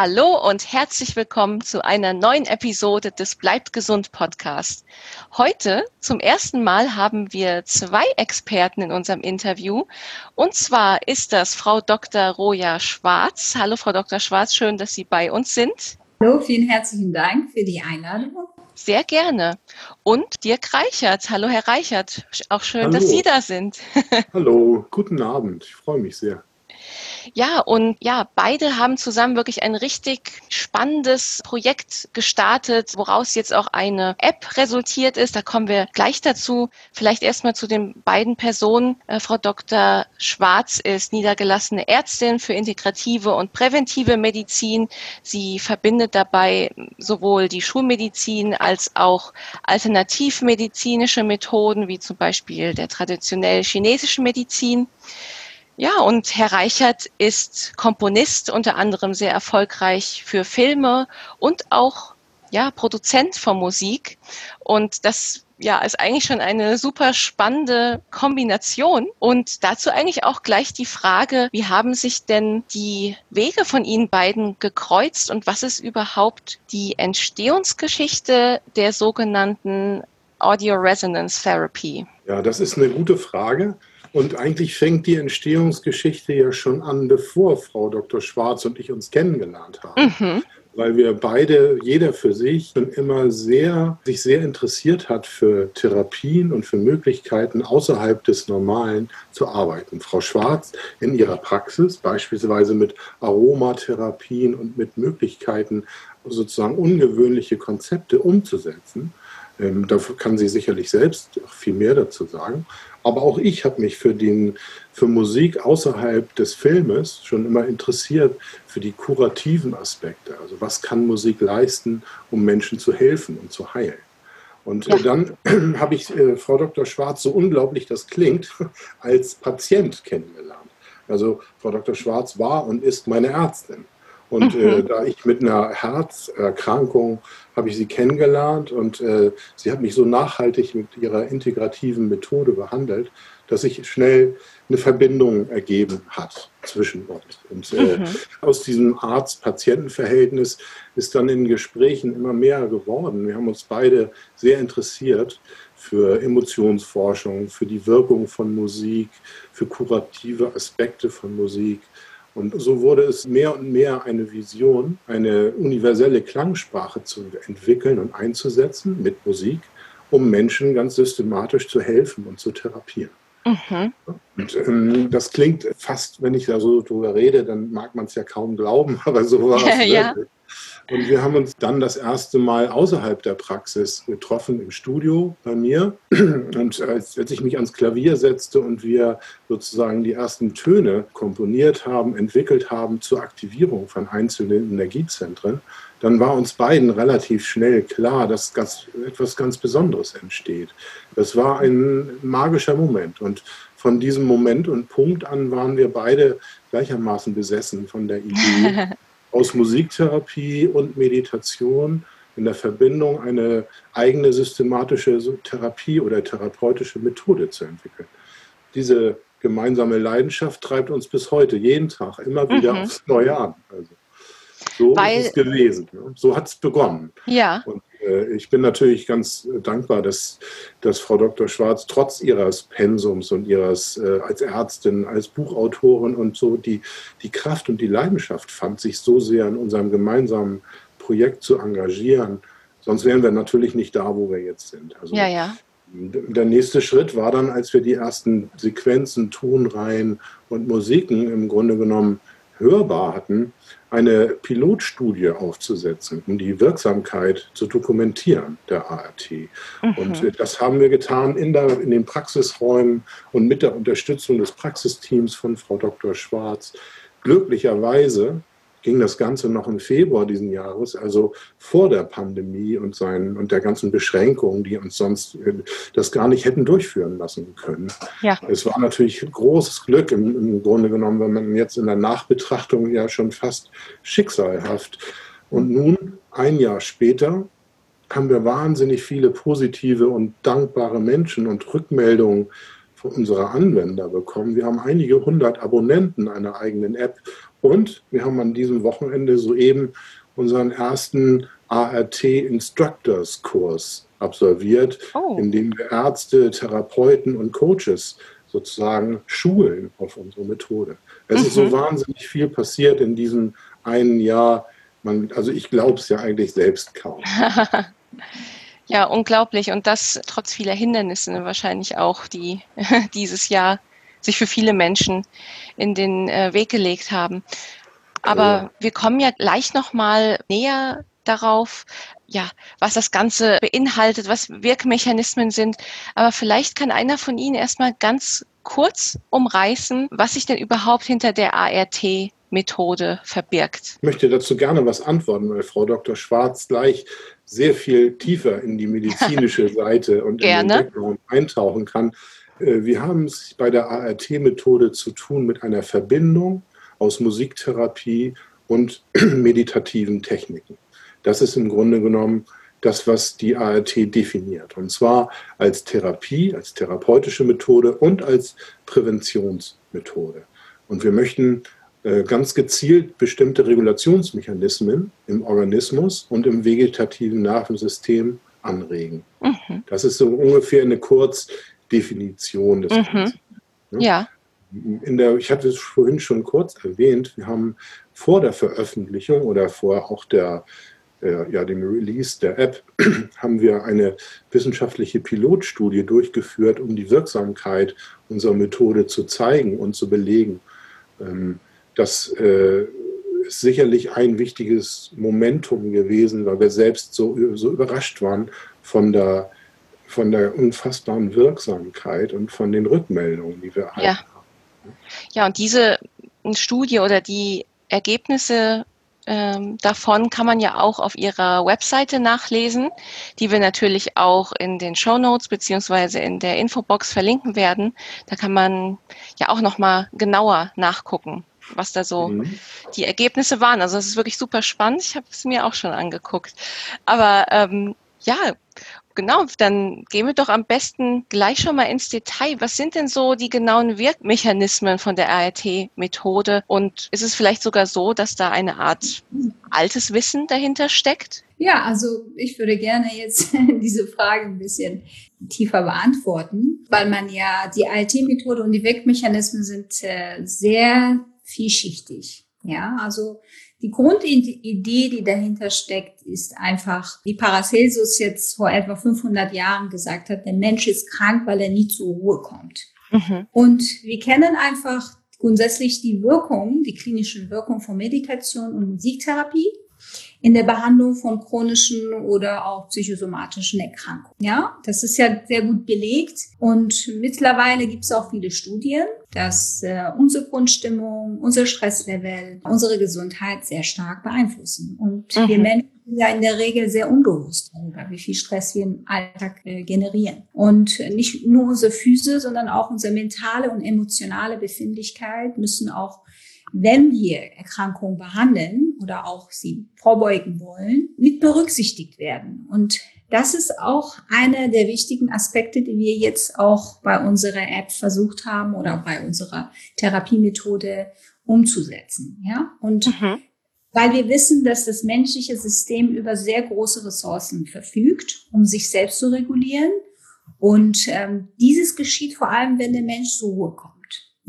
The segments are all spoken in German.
Hallo und herzlich willkommen zu einer neuen Episode des Bleibt gesund Podcast. Heute zum ersten Mal haben wir zwei Experten in unserem Interview. Und zwar ist das Frau Dr. Roja Schwarz. Hallo Frau Dr. Schwarz, schön, dass Sie bei uns sind. Hallo, vielen herzlichen Dank für die Einladung. Sehr gerne. Und Dirk Reichert. Hallo Herr Reichert, auch schön, Hallo. dass Sie da sind. Hallo, guten Abend. Ich freue mich sehr. Ja, und ja, beide haben zusammen wirklich ein richtig spannendes Projekt gestartet, woraus jetzt auch eine App resultiert ist. Da kommen wir gleich dazu. Vielleicht erstmal zu den beiden Personen. Äh, Frau Dr. Schwarz ist niedergelassene Ärztin für integrative und präventive Medizin. Sie verbindet dabei sowohl die Schulmedizin als auch alternativmedizinische Methoden, wie zum Beispiel der traditionell chinesischen Medizin. Ja, und Herr Reichert ist Komponist, unter anderem sehr erfolgreich für Filme und auch ja, Produzent von Musik. Und das ja, ist eigentlich schon eine super spannende Kombination. Und dazu eigentlich auch gleich die Frage, wie haben sich denn die Wege von Ihnen beiden gekreuzt und was ist überhaupt die Entstehungsgeschichte der sogenannten Audio Resonance Therapy? Ja, das ist eine gute Frage. Und eigentlich fängt die Entstehungsgeschichte ja schon an, bevor Frau Dr. Schwarz und ich uns kennengelernt haben. Mhm. Weil wir beide, jeder für sich, schon immer sehr, sich sehr interessiert hat für Therapien und für Möglichkeiten außerhalb des Normalen zu arbeiten. Frau Schwarz in ihrer Praxis, beispielsweise mit Aromatherapien und mit Möglichkeiten, sozusagen ungewöhnliche Konzepte umzusetzen. Ähm, dafür kann sie sicherlich selbst viel mehr dazu sagen. Aber auch ich habe mich für, den, für Musik außerhalb des Filmes schon immer interessiert, für die kurativen Aspekte. Also was kann Musik leisten, um Menschen zu helfen und zu heilen. Und äh, ja. dann habe ich äh, Frau Dr. Schwarz, so unglaublich das klingt, als Patient kennengelernt. Also Frau Dr. Schwarz war und ist meine Ärztin. Und äh, mhm. äh, da ich mit einer Herzerkrankung habe ich sie kennengelernt und äh, sie hat mich so nachhaltig mit ihrer integrativen Methode behandelt, dass sich schnell eine Verbindung ergeben hat zwischen uns. Und äh, mhm. aus diesem Arzt-Patienten-Verhältnis ist dann in Gesprächen immer mehr geworden. Wir haben uns beide sehr interessiert für Emotionsforschung, für die Wirkung von Musik, für kurative Aspekte von Musik. Und so wurde es mehr und mehr eine Vision, eine universelle Klangsprache zu entwickeln und einzusetzen mit Musik, um Menschen ganz systematisch zu helfen und zu therapieren. Mhm. Und ähm, das klingt fast, wenn ich da so drüber rede, dann mag man es ja kaum glauben, aber so war es. Ne? ja. Und wir haben uns dann das erste Mal außerhalb der Praxis getroffen im Studio bei mir. Und als, als ich mich ans Klavier setzte und wir sozusagen die ersten Töne komponiert haben, entwickelt haben zur Aktivierung von einzelnen Energiezentren, dann war uns beiden relativ schnell klar, dass ganz, etwas ganz Besonderes entsteht. Das war ein magischer Moment. Und von diesem Moment und Punkt an waren wir beide gleichermaßen besessen von der Idee, aus Musiktherapie und Meditation in der Verbindung eine eigene systematische Therapie oder therapeutische Methode zu entwickeln. Diese gemeinsame Leidenschaft treibt uns bis heute, jeden Tag, immer wieder mhm. aufs Neue an. Also, so Weil, ist es gewesen. So hat es begonnen. Ja. Und ich bin natürlich ganz äh, dankbar, dass, dass Frau Dr. Schwarz trotz ihres Pensums und ihres äh, als Ärztin, als Buchautorin und so die, die Kraft und die Leidenschaft fand, sich so sehr in unserem gemeinsamen Projekt zu engagieren. Sonst wären wir natürlich nicht da, wo wir jetzt sind. Also, ja, ja. Der nächste Schritt war dann, als wir die ersten Sequenzen, Tonreihen und Musiken im Grunde genommen hörbar hatten, eine Pilotstudie aufzusetzen, um die Wirksamkeit zu dokumentieren der ART. Mhm. Und das haben wir getan in, der, in den Praxisräumen und mit der Unterstützung des Praxisteams von Frau Dr. Schwarz. Glücklicherweise ging das Ganze noch im Februar diesen Jahres, also vor der Pandemie und, seinen, und der ganzen Beschränkungen, die uns sonst äh, das gar nicht hätten durchführen lassen können. Ja. Es war natürlich großes Glück im, im Grunde genommen, wenn man jetzt in der Nachbetrachtung ja schon fast schicksalhaft. Und nun, ein Jahr später, haben wir wahnsinnig viele positive und dankbare Menschen und Rückmeldungen von unserer Anwender bekommen. Wir haben einige hundert Abonnenten einer eigenen App Und wir haben an diesem Wochenende soeben unseren ersten ART Instructors Kurs absolviert, oh. in dem wir Ärzte, Therapeuten und Coaches sozusagen schulen auf unsere Methode. Es mhm. ist so mhm. wahnsinnig viel passiert in diesem einen Jahr. Man, also ich glaube es ja eigentlich selbst kaum. ja, unglaublich. Und das trotz vieler Hindernisse wahrscheinlich auch, die dieses Jahr sich für viele Menschen in den äh, Weg gelegt haben. Aber wir kommen ja gleich nochmal näher darauf, ja, was das Ganze beinhaltet, was Wirkmechanismen sind. Aber vielleicht kann einer von Ihnen erstmal ganz kurz umreißen, was sich denn überhaupt hinter der ART Methode verbirgt. Ich möchte dazu gerne was antworten, weil Frau Dr. Schwarz gleich sehr viel tiefer in die medizinische Seite und in den Background eintauchen kann. Äh, wir haben es bei der ART-Methode zu tun mit einer Verbindung aus Musiktherapie und meditativen Techniken. Das ist im Grunde genommen das, was die ART definiert. Und zwar als Therapie, als therapeutische Methode und als Präventionsmethode. Und wir möchten äh, ganz gezielt bestimmte Regulationsmechanismen im Organismus und im vegetativen Nervensystem anregen. Mhm. Das ist so ungefähr eine Kurzdefinition des mhm. Ganzen. Ne? Ja. In der, ich hatte es vorhin schon kurz erwähnt, wir haben vor der Veröffentlichung oder vor auch der äh, ja, dem Release der App haben wir eine wissenschaftliche Pilotstudie durchgeführt, um die Wirksamkeit unserer Methode zu zeigen und zu belegen. Ähm, das äh, ist sicherlich ein wichtiges Momentum gewesen, weil wir selbst so, so überrascht waren von der, von der unfassbaren Wirksamkeit und von den Rückmeldungen, die wir erhalten ja. haben. Ja, und diese Studie oder die Ergebnisse ähm, davon kann man ja auch auf ihrer Webseite nachlesen, die wir natürlich auch in den Show Notes beziehungsweise in der Infobox verlinken werden. Da kann man ja auch nochmal genauer nachgucken, was da so mhm. die Ergebnisse waren. Also es ist wirklich super spannend. Ich habe es mir auch schon angeguckt. Aber ähm, ja, genau, dann gehen wir doch am besten gleich schon mal ins Detail. Was sind denn so die genauen Wirkmechanismen von der ART-Methode? Und ist es vielleicht sogar so, dass da eine Art altes Wissen dahinter steckt? Ja, also ich würde gerne jetzt diese Frage ein bisschen tiefer beantworten, weil man ja die ART-Methode und die Wirkmechanismen sind äh, sehr vielschichtig. Ja, also die Grundidee, die dahinter steckt, ist einfach, wie Paracelsus jetzt vor etwa 500 Jahren gesagt hat, der Mensch ist krank, weil er nie zur Ruhe kommt. Mhm. Und wir kennen einfach grundsätzlich die Wirkung, die klinischen Wirkung von Meditation und Musiktherapie in der Behandlung von chronischen oder auch psychosomatischen Erkrankungen. Ja, das ist ja sehr gut belegt und mittlerweile gibt es auch viele Studien, dass äh, unsere Grundstimmung, unser Stresslevel, unsere Gesundheit sehr stark beeinflussen. Und mhm. wir Menschen sind ja in der Regel sehr unbewusst darüber, wie viel Stress wir im Alltag äh, generieren. Und nicht nur unsere Füße, sondern auch unsere mentale und emotionale Befindlichkeit müssen auch wenn wir Erkrankungen behandeln oder auch sie vorbeugen wollen, mit berücksichtigt werden. Und das ist auch einer der wichtigen Aspekte, die wir jetzt auch bei unserer App versucht haben oder bei unserer Therapiemethode umzusetzen. Ja, und mhm. weil wir wissen, dass das menschliche System über sehr große Ressourcen verfügt, um sich selbst zu regulieren. Und ähm, dieses geschieht vor allem, wenn der Mensch zur Ruhe kommt.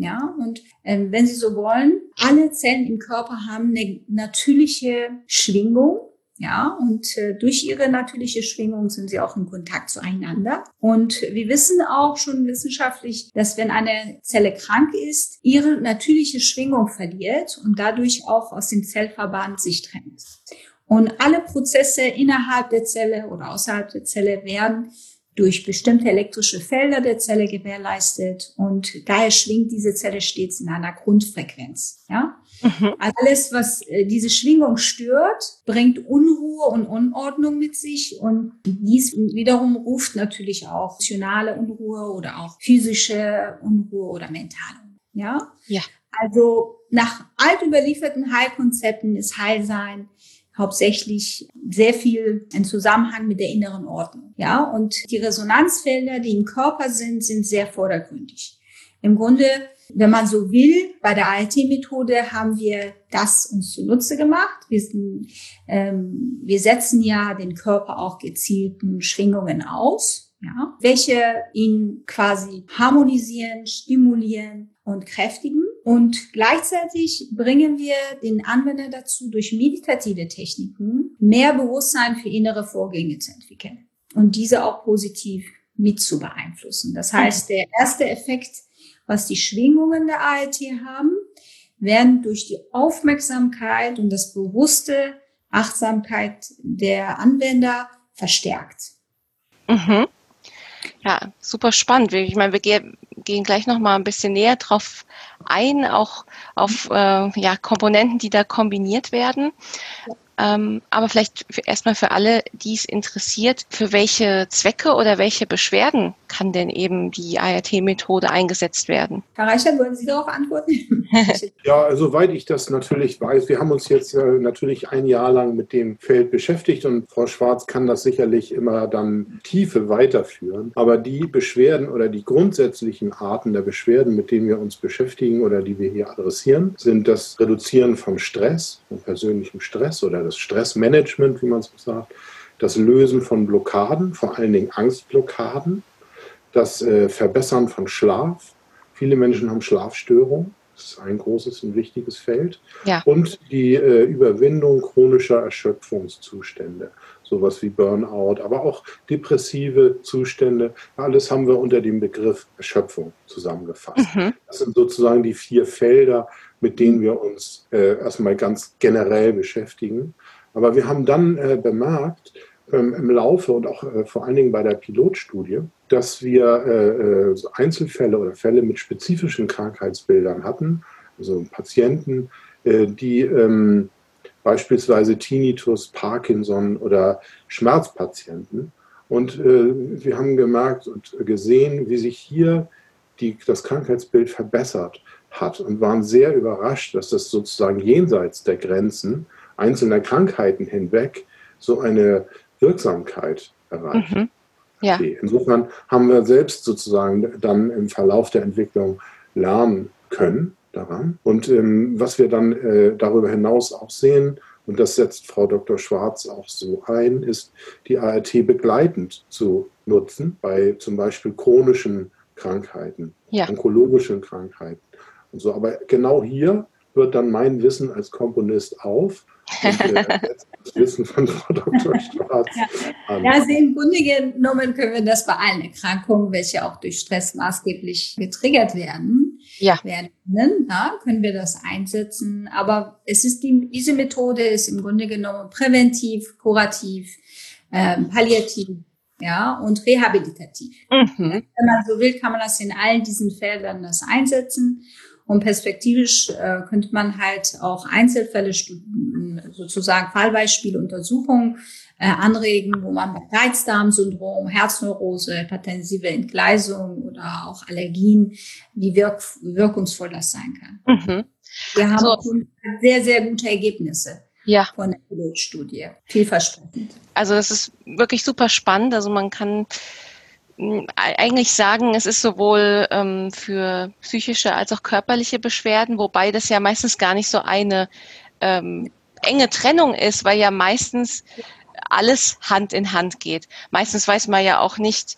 Ja, und ähm, wenn Sie so wollen, alle Zellen im Körper haben eine natürliche Schwingung. Ja, und äh, durch ihre natürliche Schwingung sind sie auch in Kontakt zueinander. Und wir wissen auch schon wissenschaftlich, dass wenn eine Zelle krank ist, ihre natürliche Schwingung verliert und dadurch auch aus dem Zellverband sich trennt. Und alle Prozesse innerhalb der Zelle oder außerhalb der Zelle werden durch bestimmte elektrische Felder der Zelle gewährleistet und daher schwingt diese Zelle stets in einer Grundfrequenz. Ja? Mhm. Alles, was äh, diese Schwingung stört, bringt Unruhe und Unordnung mit sich und dies wiederum ruft natürlich auch emotionale Unruhe oder auch physische Unruhe oder mentale. Ja? Ja. Also nach alt überlieferten Heilkonzepten ist Heilsein hauptsächlich sehr viel in Zusammenhang mit der inneren Ordnung. Ja, und die Resonanzfelder, die im Körper sind, sind sehr vordergründig. Im Grunde wenn man so will, bei der ALT-Methode haben wir das uns zunutze gemacht. Wir, sind, ähm, wir setzen ja den Körper auch gezielten Schwingungen aus, ja, welche ihn quasi harmonisieren, stimulieren und kräftigen. Und gleichzeitig bringen wir den Anwender dazu, durch meditative Techniken mehr Bewusstsein für innere Vorgänge zu entwickeln und diese auch positiv mit zu beeinflussen. Das heißt, der erste Effekt, was die Schwingungen der ALT haben, werden durch die Aufmerksamkeit und das bewusste Achtsamkeit der Anwender verstärkt. Mhm. Ja, super spannend. Ich meine, wir gehen, gleich noch mal ein bisschen näher drauf ein, auch auf äh, ja, Komponenten, die da kombiniert werden. Ähm, aber vielleicht erstmal für alle, die es interessiert, für welche Zwecke oder welche Beschwerden kann denn eben die ART-Methode eingesetzt werden? Herr Reichert, wollen Sie darauf antworten? ja, also soweit ich das natürlich weiß, wir haben uns jetzt äh, natürlich ein Jahr lang mit dem Feld beschäftigt und Frau Schwarz kann das sicherlich immer dann Tiefe weiterführen. Aber die Beschwerden oder die grundsätzlichen Arten der Beschwerden, mit denen wir uns beschäftigen oder die wir hier adressieren, sind das Reduzieren von Stress, von persönlichem Stress oder das Stressmanagement, wie man es sagt, das Lösen von Blockaden, vor allen Dingen Angstblockaden, das äh, Verbessern von Schlaf. Viele Menschen haben Schlafstörungen. Das ist ein großes und wichtiges Feld. Ja. Und die äh, Überwindung chronischer Erschöpfungszustände. Sowas wie Burnout, aber auch depressive Zustände. Alles haben wir unter dem Begriff Erschöpfung zusammengefasst. Mhm. Das sind sozusagen die vier Felder, mit denen wir uns äh, erstmal ganz generell beschäftigen. Aber wir haben dann äh, bemerkt, ähm, im Laufe und auch äh, vor allen Dingen bei der Pilotstudie, dass wir äh, so Einzelfälle oder Fälle mit spezifischen Krankheitsbildern hatten, also Patienten, äh, die ähm, beispielsweise Tinnitus, Parkinson oder Schmerzpatienten. Und äh, wir haben gemerkt und gesehen, wie sich hier die, das Krankheitsbild verbessert hat und waren sehr überrascht, dass das sozusagen jenseits der Grenzen einzelner Krankheiten hinweg so eine Wirksamkeit erreicht. Mhm. Ja. Insofern haben wir selbst sozusagen dann im Verlauf der Entwicklung lernen können daran. Und ähm, was wir dann äh, darüber hinaus auch sehen, und das setzt Frau Dr. Schwarz auch so ein, ist die ART begleitend zu nutzen bei zum Beispiel chronischen Krankheiten, ja. onkologischen Krankheiten und so. Aber genau hier hört dann mein Wissen als Komponist auf Wissen von Frau Dr. Schwarz. Ja, also im Grunde genommen können wir das bei allen Erkrankungen, welche auch durch Stress maßgeblich getriggert werden, ja. werden ja, können wir das einsetzen. Aber es ist die, diese Methode ist im Grunde genommen präventiv, kurativ, ähm, palliativ ja, und rehabilitativ. Mhm. Wenn man so will, kann man das in allen diesen Feldern das einsetzen. Und perspektivisch äh, könnte man halt auch Einzelfälle, sozusagen Fallbeispiele, Untersuchungen äh, anregen, wo man bei Reizdarmsyndrom, Herzneurose, hypertensive Entgleisung oder auch Allergien, wie wirk wirkungsvoll das sein kann. Mhm. Wir haben also, sehr, sehr gute Ergebnisse ja. von der Pilotstudie. Vielversprechend. Also das ist wirklich super spannend. Also man kann eigentlich sagen, es ist sowohl ähm, für psychische als auch körperliche Beschwerden, wobei das ja meistens gar nicht so eine ähm, enge Trennung ist, weil ja meistens alles Hand in Hand geht. Meistens weiß man ja auch nicht,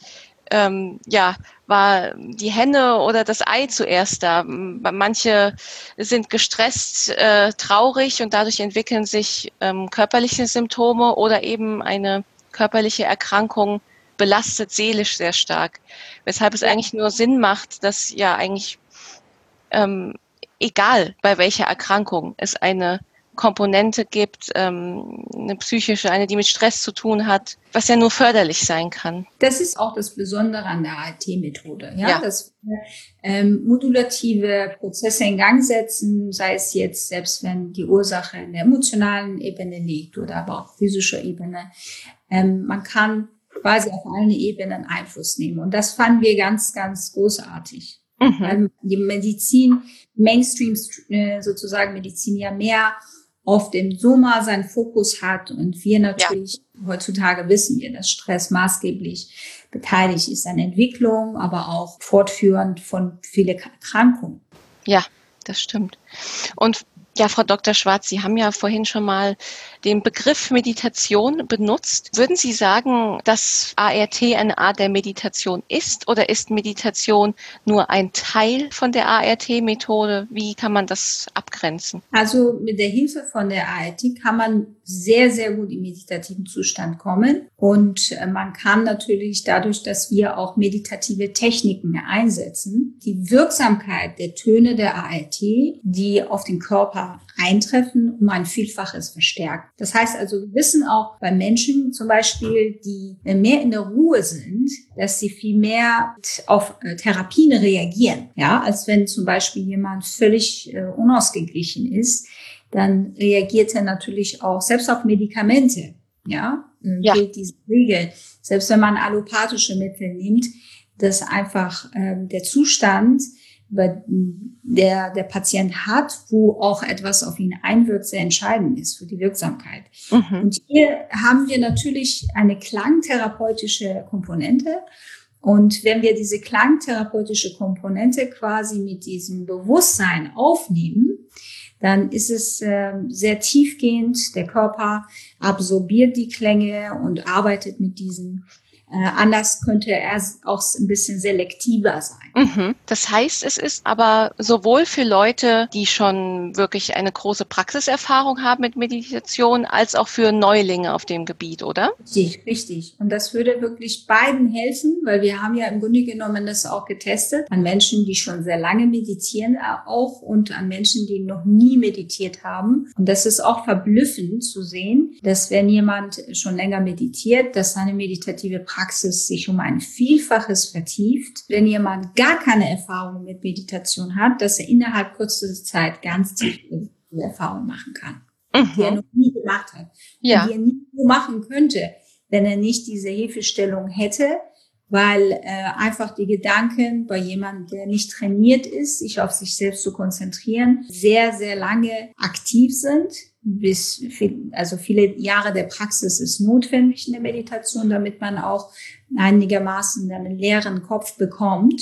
ähm, ja, war die Henne oder das Ei zuerst da. Manche sind gestresst, äh, traurig und dadurch entwickeln sich ähm, körperliche Symptome oder eben eine körperliche Erkrankung belastet seelisch sehr stark. Weshalb es eigentlich nur Sinn macht, dass ja eigentlich ähm, egal bei welcher Erkrankung es eine Komponente gibt, ähm, eine psychische, eine, die mit Stress zu tun hat, was ja nur förderlich sein kann. Das ist auch das Besondere an der ALT-Methode, ja? ja, dass wir ähm, modulative Prozesse in Gang setzen, sei es jetzt, selbst wenn die Ursache in der emotionalen Ebene liegt oder aber auch physischer Ebene. Ähm, man kann quasi auf allen Ebenen Einfluss nehmen. Und das fanden wir ganz, ganz großartig. Mhm. Weil die Medizin, Mainstream äh, sozusagen Medizin ja mehr auf dem Soma seinen Fokus hat und wir natürlich ja. heutzutage wissen wir, dass Stress maßgeblich beteiligt ist an Entwicklung, aber auch fortführend von vielen Erkrankungen. Ja, das stimmt. Und ja, Frau Dr. Schwarz, Sie haben ja vorhin schon mal den Begriff Meditation benutzt. Würden Sie sagen, dass ART eine Art der Meditation ist oder ist Meditation nur ein Teil von der ART-Methode? Wie kann man das abgrenzen? Also mit der Hilfe von der ART kann man sehr, sehr gut in meditativen Zustand kommen. Und äh, man kann natürlich dadurch, dass wir auch meditative Techniken einsetzen, die Wirksamkeit der Töne der ART, die auf den Körper eintreffen, um ein Vielfaches verstärken. Das heißt also, wir wissen auch bei Menschen zum Beispiel, die mehr in der Ruhe sind, dass sie viel mehr auf äh, Therapien reagieren, ja, als wenn zum Beispiel jemand völlig äh, unausgeglichen ist, dann reagiert er natürlich auch selbst auf Medikamente, ja, ja. gilt diese Regel. Selbst wenn man allopathische Mittel nimmt, dass einfach ähm, der Zustand der der Patient hat, wo auch etwas auf ihn einwirkt, sehr entscheidend ist für die Wirksamkeit. Mhm. Und hier haben wir natürlich eine klangtherapeutische Komponente. Und wenn wir diese klangtherapeutische Komponente quasi mit diesem Bewusstsein aufnehmen, dann ist es äh, sehr tiefgehend. Der Körper absorbiert die Klänge und arbeitet mit diesen anders könnte er auch ein bisschen selektiver sein. Mhm. Das heißt, es ist aber sowohl für Leute, die schon wirklich eine große Praxiserfahrung haben mit Meditation, als auch für Neulinge auf dem Gebiet, oder? Richtig, richtig. Und das würde wirklich beiden helfen, weil wir haben ja im Grunde genommen das auch getestet an Menschen, die schon sehr lange meditieren auch und an Menschen, die noch nie meditiert haben. Und das ist auch verblüffend zu sehen, dass wenn jemand schon länger meditiert, dass seine meditative Praxis Praxis sich um ein Vielfaches vertieft. Wenn jemand gar keine Erfahrung mit Meditation hat, dass er innerhalb kürzester Zeit ganz tiefe Erfahrungen machen kann, mhm. die er noch nie gemacht hat. Ja. Die er nie machen könnte, wenn er nicht diese Hilfestellung hätte, weil äh, einfach die Gedanken bei jemandem, der nicht trainiert ist, sich auf sich selbst zu konzentrieren, sehr, sehr lange aktiv sind bis viel, also viele Jahre der Praxis ist notwendig in der Meditation, damit man auch einigermaßen einen leeren Kopf bekommt.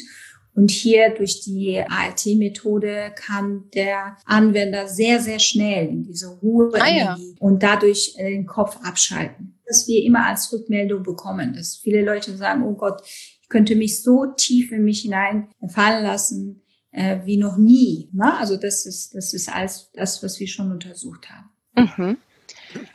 Und hier durch die ART-Methode kann der Anwender sehr, sehr schnell in diese Ruhe ah, ja. und dadurch äh, den Kopf abschalten. Dass wir immer als Rückmeldung bekommen, dass viele Leute sagen, oh Gott, ich könnte mich so tief in mich hineinfallen lassen, äh, wie noch nie. Ne? Also das ist, das ist alles das, was wir schon untersucht haben. Mhm.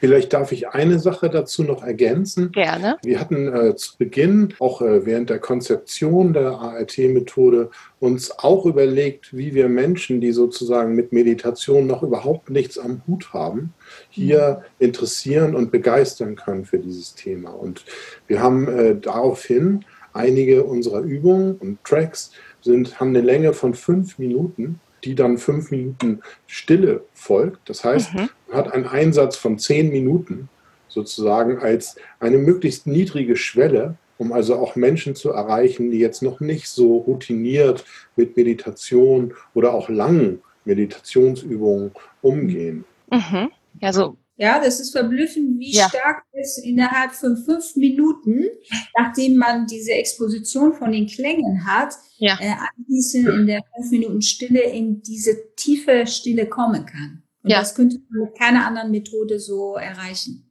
Vielleicht darf ich eine Sache dazu noch ergänzen. Gerne. Wir hatten äh, zu Beginn, auch äh, während der Konzeption der ART-Methode, uns auch überlegt, wie wir Menschen, die sozusagen mit Meditation noch überhaupt nichts am Hut haben, hier mhm. interessieren und begeistern können für dieses Thema. Und wir haben äh, daraufhin einige unserer Übungen und Tracks sind, haben eine Länge von fünf Minuten, die dann fünf Minuten Stille folgt. Das heißt, mhm. man hat einen Einsatz von zehn Minuten sozusagen als eine möglichst niedrige Schwelle, um also auch Menschen zu erreichen, die jetzt noch nicht so routiniert mit Meditation oder auch langen Meditationsübungen umgehen. Mhm. Ja, so ja, das ist verblüffend, wie ja. stark es innerhalb von fünf Minuten, nachdem man diese Exposition von den Klängen hat, ja. äh, anschließend in der fünf Minuten Stille in diese tiefe Stille kommen kann. Und ja. das könnte man mit keiner anderen Methode so erreichen.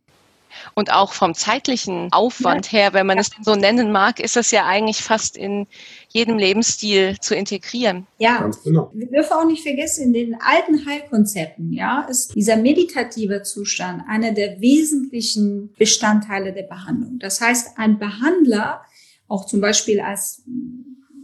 Und auch vom zeitlichen Aufwand ja. her, wenn man ja. es so nennen mag, ist das ja eigentlich fast in jedem Lebensstil zu integrieren. Ja, genau. wir dürfen auch nicht vergessen, in den alten Heilkonzepten, ja, ist dieser meditative Zustand einer der wesentlichen Bestandteile der Behandlung. Das heißt, ein Behandler, auch zum Beispiel als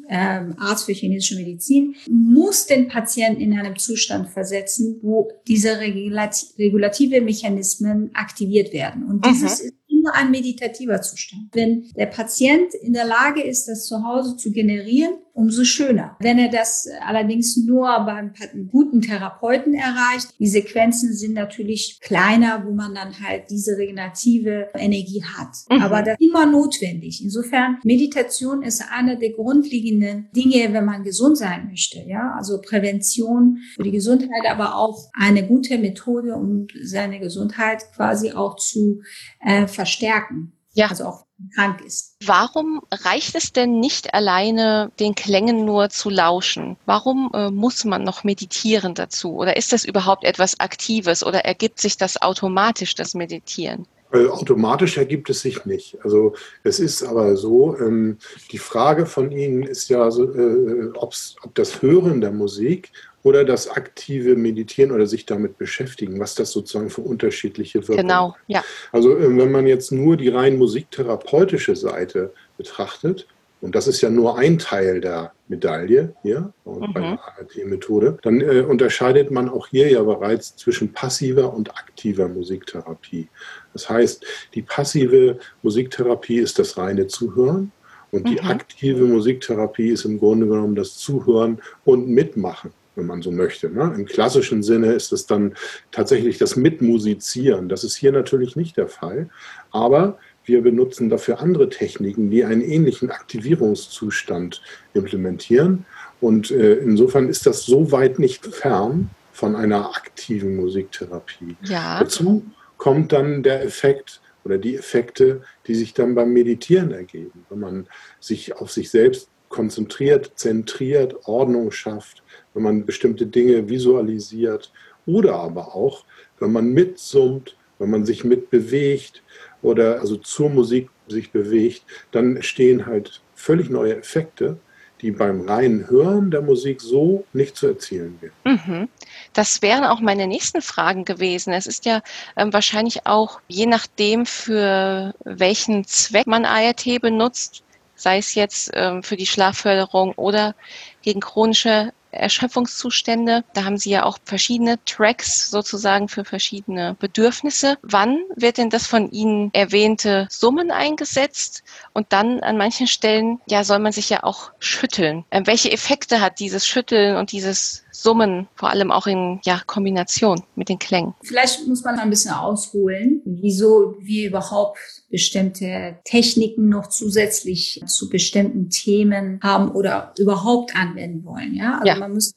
ähm, Arzt für chinesische Medizin, muss den Patienten in einem Zustand versetzen, wo diese regulative Mechanismen aktiviert werden. Und dieses mhm. ist immer ein meditativer Zustand. Wenn der Patient in der Lage ist, das zu Hause zu generieren umso schöner. Wenn er das allerdings nur beim guten Therapeuten erreicht, die Sequenzen sind natürlich kleiner, wo man dann halt diese regenerative Energie hat. Mhm. Aber das ist immer notwendig. Insofern, Meditation ist einer der grundlegenden Dinge, wenn man gesund sein möchte. Ja, also Prävention für die Gesundheit, aber auch eine gute Methode, um seine Gesundheit quasi auch zu äh, verstärken. Ja. Also auch krank ist. Warum reicht es denn nicht alleine, den Klängen nur zu lauschen? Warum äh, muss man noch meditieren dazu? Oder ist das überhaupt etwas Aktives oder ergibt sich das automatisch, das Meditieren? Automatisch ergibt es sich nicht. Also es ist aber so, ähm, die Frage von Ihnen ist ja, so, äh, ob das Hören der Musik oder das aktive Meditieren oder sich damit beschäftigen, was das sozusagen für unterschiedliche Wirkungen Genau, ja. Also ähm, wenn man jetzt nur die rein musiktherapeutische Seite betrachtet, und das ist ja nur ein Teil der Medaille hier mhm. bei der ART-Methode, dann äh, unterscheidet man auch hier ja bereits zwischen passiver und aktiver Musiktherapie. Das heißt, die passive Musiktherapie ist das reine Zuhören und die mhm. aktive Musiktherapie ist im Grunde genommen das Zuhören und Mitmachen wenn man so möchte. Ne? Im klassischen Sinne ist es dann tatsächlich das Mitmusizieren. Das ist hier natürlich nicht der Fall. Aber wir benutzen dafür andere Techniken, die einen ähnlichen Aktivierungszustand implementieren. Und äh, insofern ist das so weit nicht fern von einer aktiven Musiktherapie. Ja. Dazu kommt dann der Effekt oder die Effekte, die sich dann beim Meditieren ergeben. Wenn man sich auf sich selbst konzentriert, zentriert, Ordnung schafft, wenn man bestimmte Dinge visualisiert oder aber auch, wenn man mitsummt, wenn man sich mitbewegt oder also zur Musik sich bewegt, dann entstehen halt völlig neue Effekte, die beim reinen Hören der Musik so nicht zu erzielen sind. Mhm. Das wären auch meine nächsten Fragen gewesen. Es ist ja ähm, wahrscheinlich auch je nachdem, für welchen Zweck man ART benutzt, sei es jetzt ähm, für die Schlafförderung oder gegen chronische Erschöpfungszustände. Da haben Sie ja auch verschiedene Tracks sozusagen für verschiedene Bedürfnisse. Wann wird denn das von Ihnen erwähnte Summen eingesetzt? Und dann an manchen Stellen, ja, soll man sich ja auch schütteln. Ähm, welche Effekte hat dieses Schütteln und dieses Summen, vor allem auch in ja, Kombination mit den Klängen? Vielleicht muss man ein bisschen ausholen, wieso wir überhaupt bestimmte Techniken noch zusätzlich zu bestimmten Themen haben oder überhaupt anwenden wollen. Ja, also ja. man muss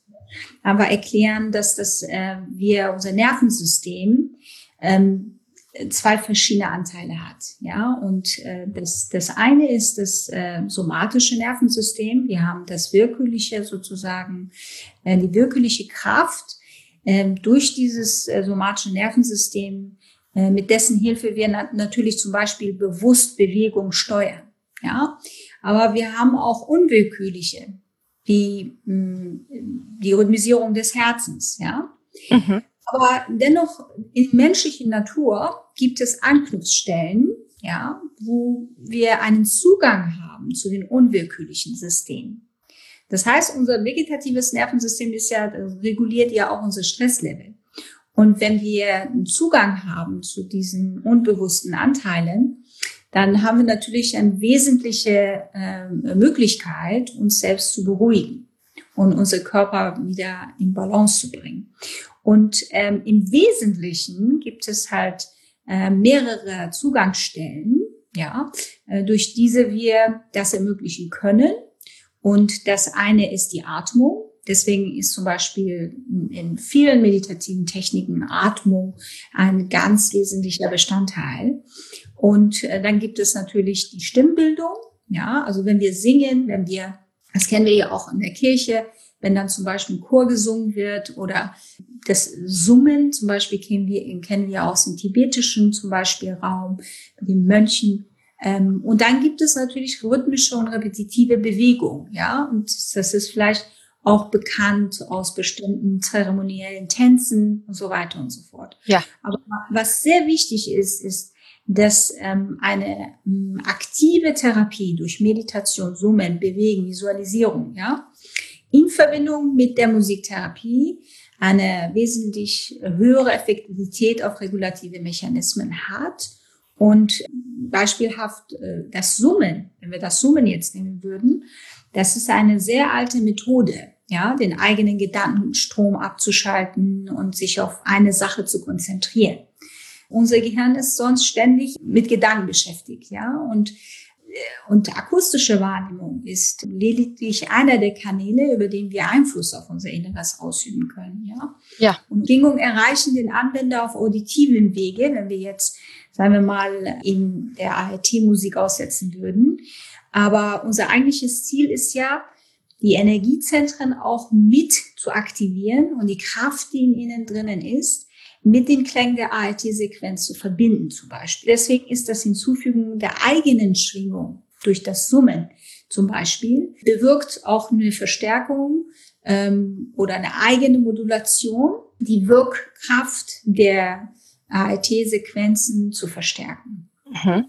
aber erklären, dass das äh, wir unser Nervensystem ähm, zwei verschiedene Anteile hat. Ja, und äh, das, das eine ist das äh, somatische Nervensystem. Wir haben das wirkliche sozusagen, äh, die wirkliche Kraft, äh, durch dieses äh, somatische Nervensystem äh, mit dessen Hilfe wir natürlich zum Beispiel bewusst Bewegung steuern. Ja, aber wir haben auch unwillkürliche, wie mm, die Rhythmisierung des Herzens. Ja, mhm. Aber dennoch in menschlichen Natur gibt es Anknüpfstellen, ja, wo wir einen Zugang haben zu den unwillkürlichen Systemen. Das heißt, unser vegetatives Nervensystem ist ja reguliert ja auch unser Stresslevel. Und wenn wir einen Zugang haben zu diesen unbewussten Anteilen, dann haben wir natürlich eine wesentliche äh, Möglichkeit, uns selbst zu beruhigen und unser Körper wieder in Balance zu bringen. Und ähm, im Wesentlichen gibt es halt äh, mehrere Zugangsstellen, ja, äh, durch diese wir das ermöglichen können. Und das eine ist die Atmung. Deswegen ist zum Beispiel in vielen meditativen Techniken Atmung ein ganz wesentlicher Bestandteil. Und äh, dann gibt es natürlich die Stimmbildung. Ja, also wenn wir singen, wenn wir, das kennen wir ja auch in der Kirche, wenn dann zum Beispiel ein Chor gesungen wird oder das Summen, zum Beispiel kennen wir, kennen wir aus dem tibetischen zum Beispiel Raum, den Mönchen. Ähm, und dann gibt es natürlich rhythmische und repetitive Bewegung, ja, und das ist vielleicht auch bekannt aus bestimmten zeremoniellen Tänzen und so weiter und so fort. Ja. Aber was sehr wichtig ist, ist, dass ähm, eine ähm, aktive Therapie durch Meditation, Summen, Bewegen, Visualisierung, ja, in Verbindung mit der Musiktherapie eine wesentlich höhere Effektivität auf regulative Mechanismen hat Und beispielhaft äh, das Summen, wenn wir das Summen jetzt nehmen würden, das ist eine sehr alte Methode, ja, den eigenen Gedankenstrom abzuschalten und sich auf eine Sache zu konzentrieren. Unser Gehirn ist sonst ständig mit Gedanken beschäftigt, ja, und und akustische Wahrnehmung ist lediglich einer der Kanäle, über den wir Einfluss auf unser Inneres ausüben können. Ja. ja. Und Bedingungen erreichen den Anwender auf auditiven Wege, wenn wir jetzt, sagen wir mal, in der ART-Musik aussetzen würden. Aber unser eigentliches Ziel ist ja, die Energiezentren auch mit zu aktivieren und die Kraft, die in ihnen drinnen ist, mit den Klängen der ALT-Sequenz zu verbinden zum Beispiel. Deswegen ist das Hinzufügen der eigenen Schwingung durch das Summen zum Beispiel bewirkt auch eine Verstärkung ähm, oder eine eigene Modulation, die Wirkkraft der ALT-Sequenzen zu verstärken. Mhm.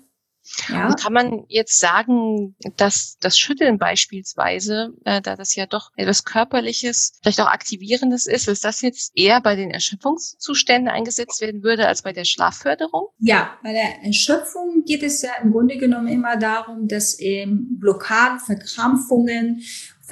Ja. Und kann man jetzt sagen, dass das Schütteln beispielsweise, äh, da das ja doch etwas Körperliches, vielleicht auch Aktivierendes ist, dass das jetzt eher bei den Erschöpfungszuständen eingesetzt werden würde als bei der Schlafförderung? Ja, bei der Erschöpfung geht es ja im Grunde genommen immer darum, dass eben Blockaden, Verkrampfungen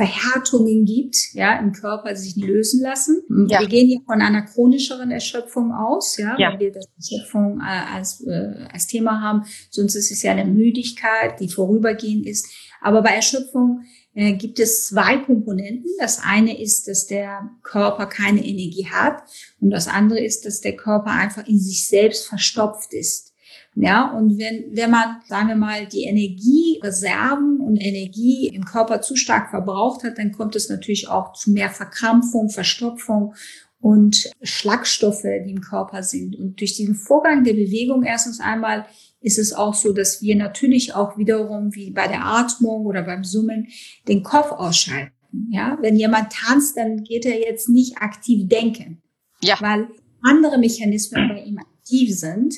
Verhärtungen gibt, ja, im Körper sich nicht lösen lassen. Ja. Wir gehen hier von einer chronischeren Erschöpfung aus, ja, ja. wenn wir das Erschöpfung äh, als, äh, als Thema haben. Sonst ist es ja eine Müdigkeit, die vorübergehend ist. Aber bei Erschöpfung äh, gibt es zwei Komponenten. Das eine ist, dass der Körper keine Energie hat und das andere ist, dass der Körper einfach in sich selbst verstopft ist. Ja, und wenn, wenn man, sagen wir mal, die Energiereserven und Energie im Körper zu stark verbraucht hat, dann kommt es natürlich auch zu mehr Verkrampfung, Verstopfung und Schlagstoffe, die im Körper sind. Und durch diesen Vorgang der Bewegung erstens einmal ist es auch so, dass wir natürlich auch wiederum wie bei der Atmung oder beim Summen den Kopf ausschalten. Ja, wenn jemand tanzt, dann geht er jetzt nicht aktiv denken. Ja. Weil andere Mechanismen bei ihm aktiv sind.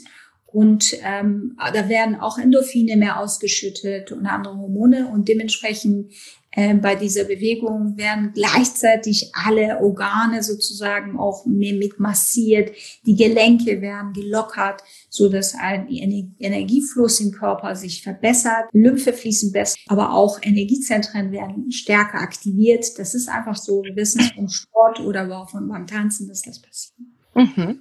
Und ähm, da werden auch Endorphine mehr ausgeschüttet und andere Hormone. Und dementsprechend äh, bei dieser Bewegung werden gleichzeitig alle Organe sozusagen auch mehr mit massiert. Die Gelenke werden gelockert, so dass ein Energiefluss im Körper sich verbessert. Lymphe fließen besser, aber auch Energiezentren werden stärker aktiviert. Das ist einfach so. Wir wissen es vom Sport oder aber auch von beim Tanzen, dass das passiert. Mhm.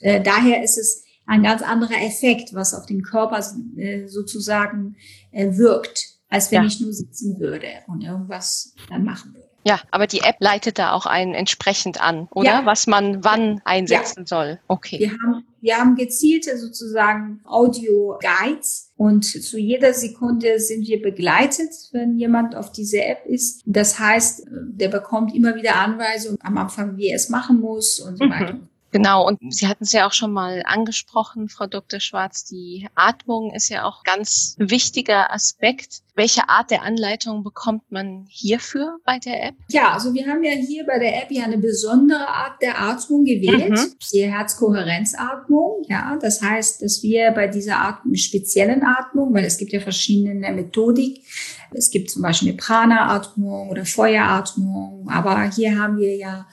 Äh, daher ist es ein ganz anderer Effekt, was auf den Körper äh, sozusagen äh, wirkt, als wenn ja. ich nur sitzen würde und irgendwas dann machen würde. Ja, aber die App leitet da auch einen entsprechend an, oder? Ja. Was man wann einsetzen ja. soll. Okay. Wir haben, wir haben gezielte sozusagen Audio-Guides und zu jeder Sekunde sind wir begleitet, wenn jemand auf diese App ist. Das heißt, der bekommt immer wieder Anweisungen am Anfang, wie er es machen muss und so mhm. Genau, und Sie hatten es ja auch schon mal angesprochen, Frau Dr. Schwarz, die Atmung ist ja auch ganz wichtiger Aspekt. Welche Art der Anleitung bekommt man hierfür bei der App? Ja, also wir haben ja hier bei der App ja eine besondere Art der Atmung gewählt, mhm. die Herzkohärenzatmung. Ja, das heißt, dass wir bei dieser Atmung, speziellen Atmung, weil es gibt ja verschiedene Methodik, es gibt zum Beispiel eine Prana-Atmung oder Feueratmung, aber hier haben wir ja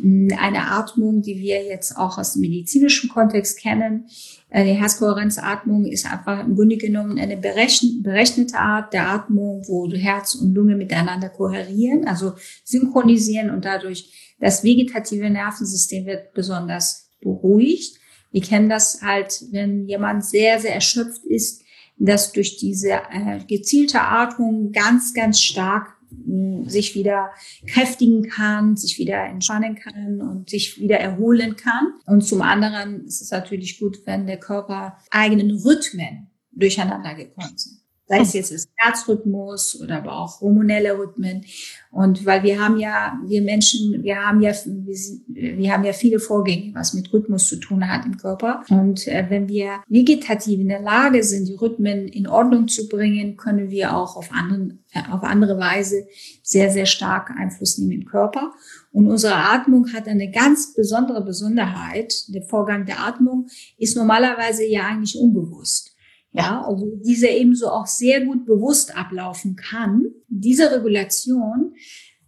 eine Atmung, die wir jetzt auch aus dem medizinischen Kontext kennen. Äh, die Herzkohärenzatmung ist einfach im Grunde genommen eine berechnete Art der Atmung, wo Herz und Lunge miteinander kohärieren, also synchronisieren und dadurch das vegetative Nervensystem wird besonders beruhigt. Wir kennen das halt, wenn jemand sehr, sehr erschöpft ist, dass durch diese äh, gezielte Atmung ganz, ganz stark sich wieder kräftigen kann, sich wieder entspannen kann und sich wieder erholen kann. Und zum anderen ist es natürlich gut, wenn der Körper eigenen Rhythmen durcheinander gekommen sind sei es jetzt das Herzrhythmus oder aber auch hormonelle Rhythmen. Und weil wir haben ja, wir Menschen, wir haben ja, wir, wir haben ja viele Vorgänge, was mit Rhythmus zu tun hat im Körper. Und äh, wenn wir vegetativ in der Lage sind, die Rhythmen in Ordnung zu bringen, können wir auch auf, anderen, äh, auf andere Weise sehr, sehr stark Einfluss nehmen im Körper. Und unsere Atmung hat eine ganz besondere Besonderheit. Der Vorgang der Atmung ist normalerweise ja eigentlich unbewusst. Ja, also diese ebenso auch sehr gut bewusst ablaufen kann. Diese Regulation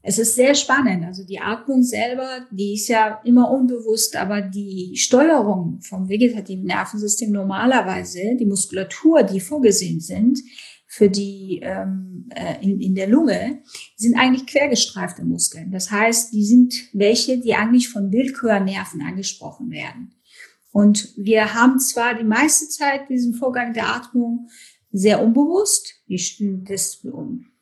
Es ist sehr spannend. Also die Atmung selber, die ist ja immer unbewusst, aber die Steuerung vom vegetativen Nervensystem normalerweise, die Muskulatur, die vorgesehen sind, für die ähm, äh, in, in der Lunge sind eigentlich quergestreifte Muskeln. Das heißt, die sind welche, die eigentlich von Willkürnerven angesprochen werden. Und wir haben zwar die meiste Zeit diesen Vorgang der Atmung sehr unbewusst, das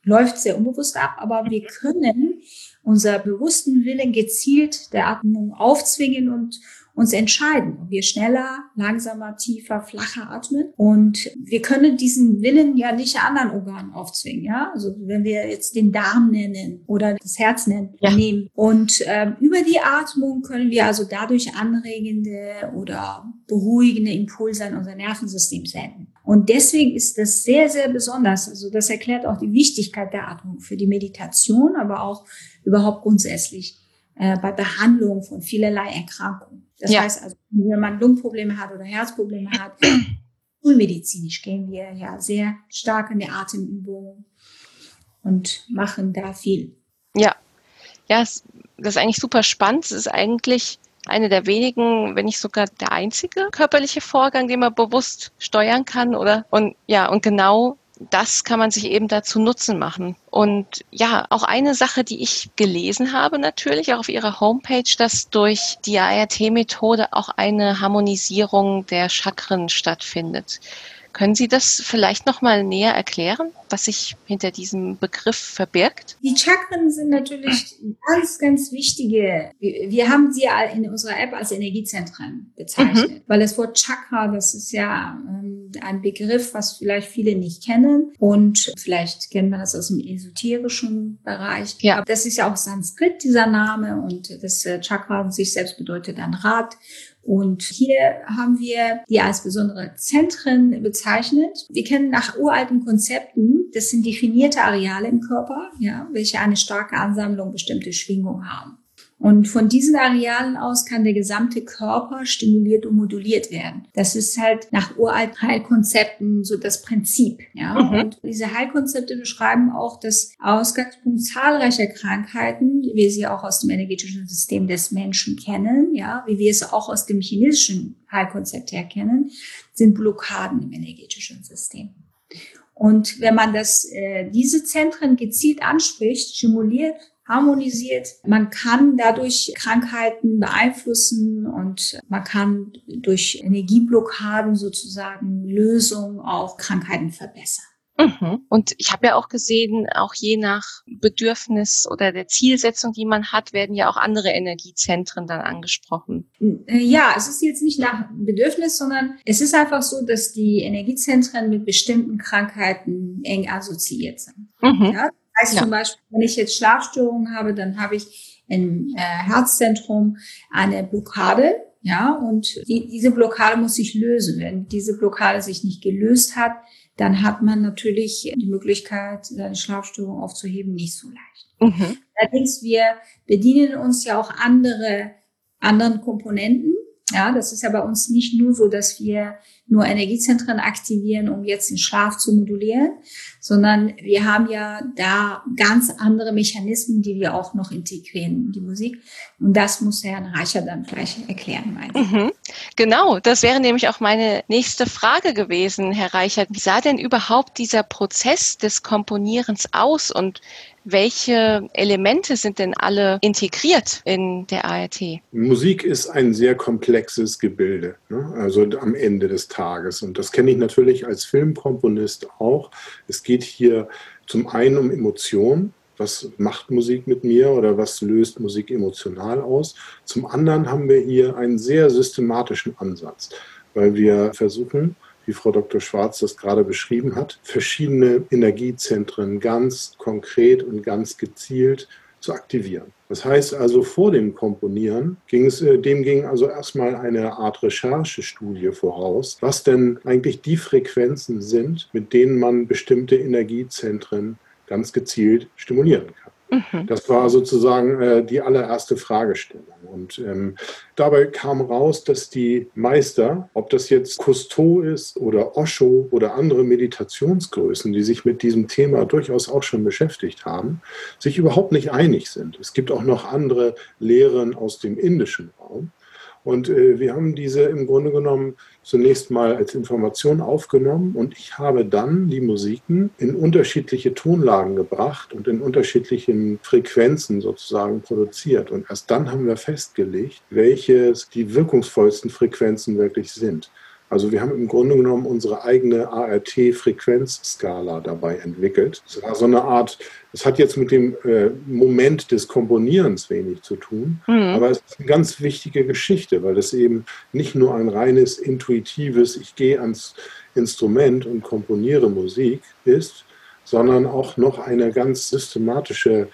läuft sehr unbewusst ab, aber wir können unser bewussten Willen gezielt der Atmung aufzwingen und uns entscheiden, ob wir schneller, langsamer, tiefer, flacher atmen. Und wir können diesen Willen ja nicht anderen Organen aufzwingen. Ja, also wenn wir jetzt den Darm nennen oder das Herz nennen, ja. nehmen. Und ähm, über die Atmung können wir also dadurch anregende oder beruhigende Impulse an unser Nervensystem senden. Und deswegen ist das sehr, sehr besonders. Also das erklärt auch die Wichtigkeit der Atmung für die Meditation, aber auch überhaupt grundsätzlich äh, bei Behandlung von vielerlei Erkrankungen. Das ja. heißt also, wenn man Lungenprobleme hat oder Herzprobleme hat, schulmedizinisch gehen wir ja sehr stark in der Atemübung und machen da viel. Ja, ja, das ist eigentlich super spannend. Es ist eigentlich eine der wenigen, wenn nicht sogar der einzige körperliche Vorgang, den man bewusst steuern kann, oder? Und ja, und genau das kann man sich eben dazu Nutzen machen. Und ja, auch eine Sache, die ich gelesen habe natürlich, auch auf ihrer Homepage, dass durch die ART-Methode auch eine Harmonisierung der Chakren stattfindet. Können Sie das vielleicht noch mal näher erklären, was sich hinter diesem Begriff verbirgt? Die Chakren sind natürlich ganz, ganz wichtige. Wir haben sie in unserer App als Energiezentren bezeichnet, mhm. weil das Wort Chakra, das ist ja ähm, ein Begriff, was vielleicht viele nicht kennen und vielleicht kennt man das aus dem esoterischen Bereich. Ja. Das ist ja auch Sanskrit, dieser Name und das äh, Chakra sich selbst bedeutet ein Rad und hier haben wir die als besondere Zentren bezeichnet. Wir kennen nach uralten Konzepten, das sind definierte Areale im Körper, ja, welche eine starke Ansammlung bestimmte Schwingung haben. Und von diesen Arealen aus kann der gesamte Körper stimuliert und moduliert werden. Das ist halt nach uralten Heilkonzepten so das Prinzip. Ja? Mhm. Und diese Heilkonzepte beschreiben auch das Ausgangspunkt zahlreicher Krankheiten, wie wir sie auch aus dem energetischen System des Menschen kennen, ja, wie wir es auch aus dem chinesischen Heilkonzept her kennen, sind Blockaden im energetischen System. Und wenn man das, äh, diese Zentren gezielt anspricht, stimuliert, harmonisiert. Man kann dadurch Krankheiten beeinflussen und man kann durch Energieblockaden sozusagen Lösungen auch Krankheiten verbessern. Mhm. Und ich habe ja auch gesehen, auch je nach Bedürfnis oder der Zielsetzung, die man hat, werden ja auch andere Energiezentren dann angesprochen. Äh, ja, es ist jetzt nicht nach Bedürfnis, sondern es ist einfach so, dass die Energiezentren mit bestimmten Krankheiten eng assoziiert sind. Mhm. Ja, heißt ja. zum Beispiel, wenn ich jetzt Schlafstörungen habe, dann habe ich im äh, Herzzentrum eine Blockade. Ja, und die, diese Blockade muss sich lösen. Wenn diese Blockade sich nicht gelöst hat, dann hat man natürlich die Möglichkeit, seine Schlafstörung aufzuheben, nicht so leicht. Mhm. Allerdings, wir bedienen uns ja auch andere, anderen Komponenten. Ja, das ist ja bei uns nicht nur so, dass wir nur Energiezentren aktivieren, um jetzt den Schlaf zu modulieren, sondern wir haben ja da ganz andere Mechanismen, die wir auch noch integrieren in die Musik. Und das muss Herr Reicher dann gleich erklären. Mhm. Genau, das wäre nämlich auch meine nächste Frage gewesen, Herr Reichert. Wie sah denn überhaupt dieser Prozess des Komponierens aus und welche Elemente sind denn alle integriert in der ART? Musik ist ein sehr komplexes Gebilde, ne? also am Ende des Tages. Und das kenne ich natürlich als Filmkomponist auch. Es geht hier zum einen um Emotionen. Was macht Musik mit mir oder was löst Musik emotional aus? Zum anderen haben wir hier einen sehr systematischen Ansatz, weil wir versuchen, wie Frau Dr. Schwarz das gerade beschrieben hat, verschiedene Energiezentren ganz konkret und ganz gezielt zu aktivieren. Das heißt also, vor dem Komponieren ging es, äh, dem ging also erstmal eine Art Recherchestudie voraus, was denn eigentlich die Frequenzen sind, mit denen man bestimmte Energiezentren ganz gezielt stimulieren kann. Mhm. Das war sozusagen äh, die allererste Fragestellung. Und ähm, dabei kam raus, dass die Meister, ob das jetzt Cousteau ist oder Osho oder andere Meditationsgrößen, die sich mit diesem Thema durchaus auch schon beschäftigt haben, sich überhaupt nicht einig sind. Es gibt auch noch andere Lehren aus dem indischen Raum. Und äh, wir haben diese im Grunde genommen zunächst mal als Information aufgenommen und ich habe dann die Musiken in unterschiedliche Tonlagen gebracht und in unterschiedlichen Frequenzen sozusagen produziert. Und erst dann haben wir festgelegt, welches die wirkungsvollsten Frequenzen wirklich sind. Also wir haben im Grunde genommen unsere eigene ART-Frequenzskala dabei entwickelt. Es war so eine Art, es hat jetzt mit dem äh, Moment des Komponierens wenig zu tun, mhm. aber es ist eine ganz wichtige Geschichte, weil es eben nicht nur ein reines intuitives, ich gehe ans Instrument und komponiere Musik ist, sondern auch noch eine ganz systematische,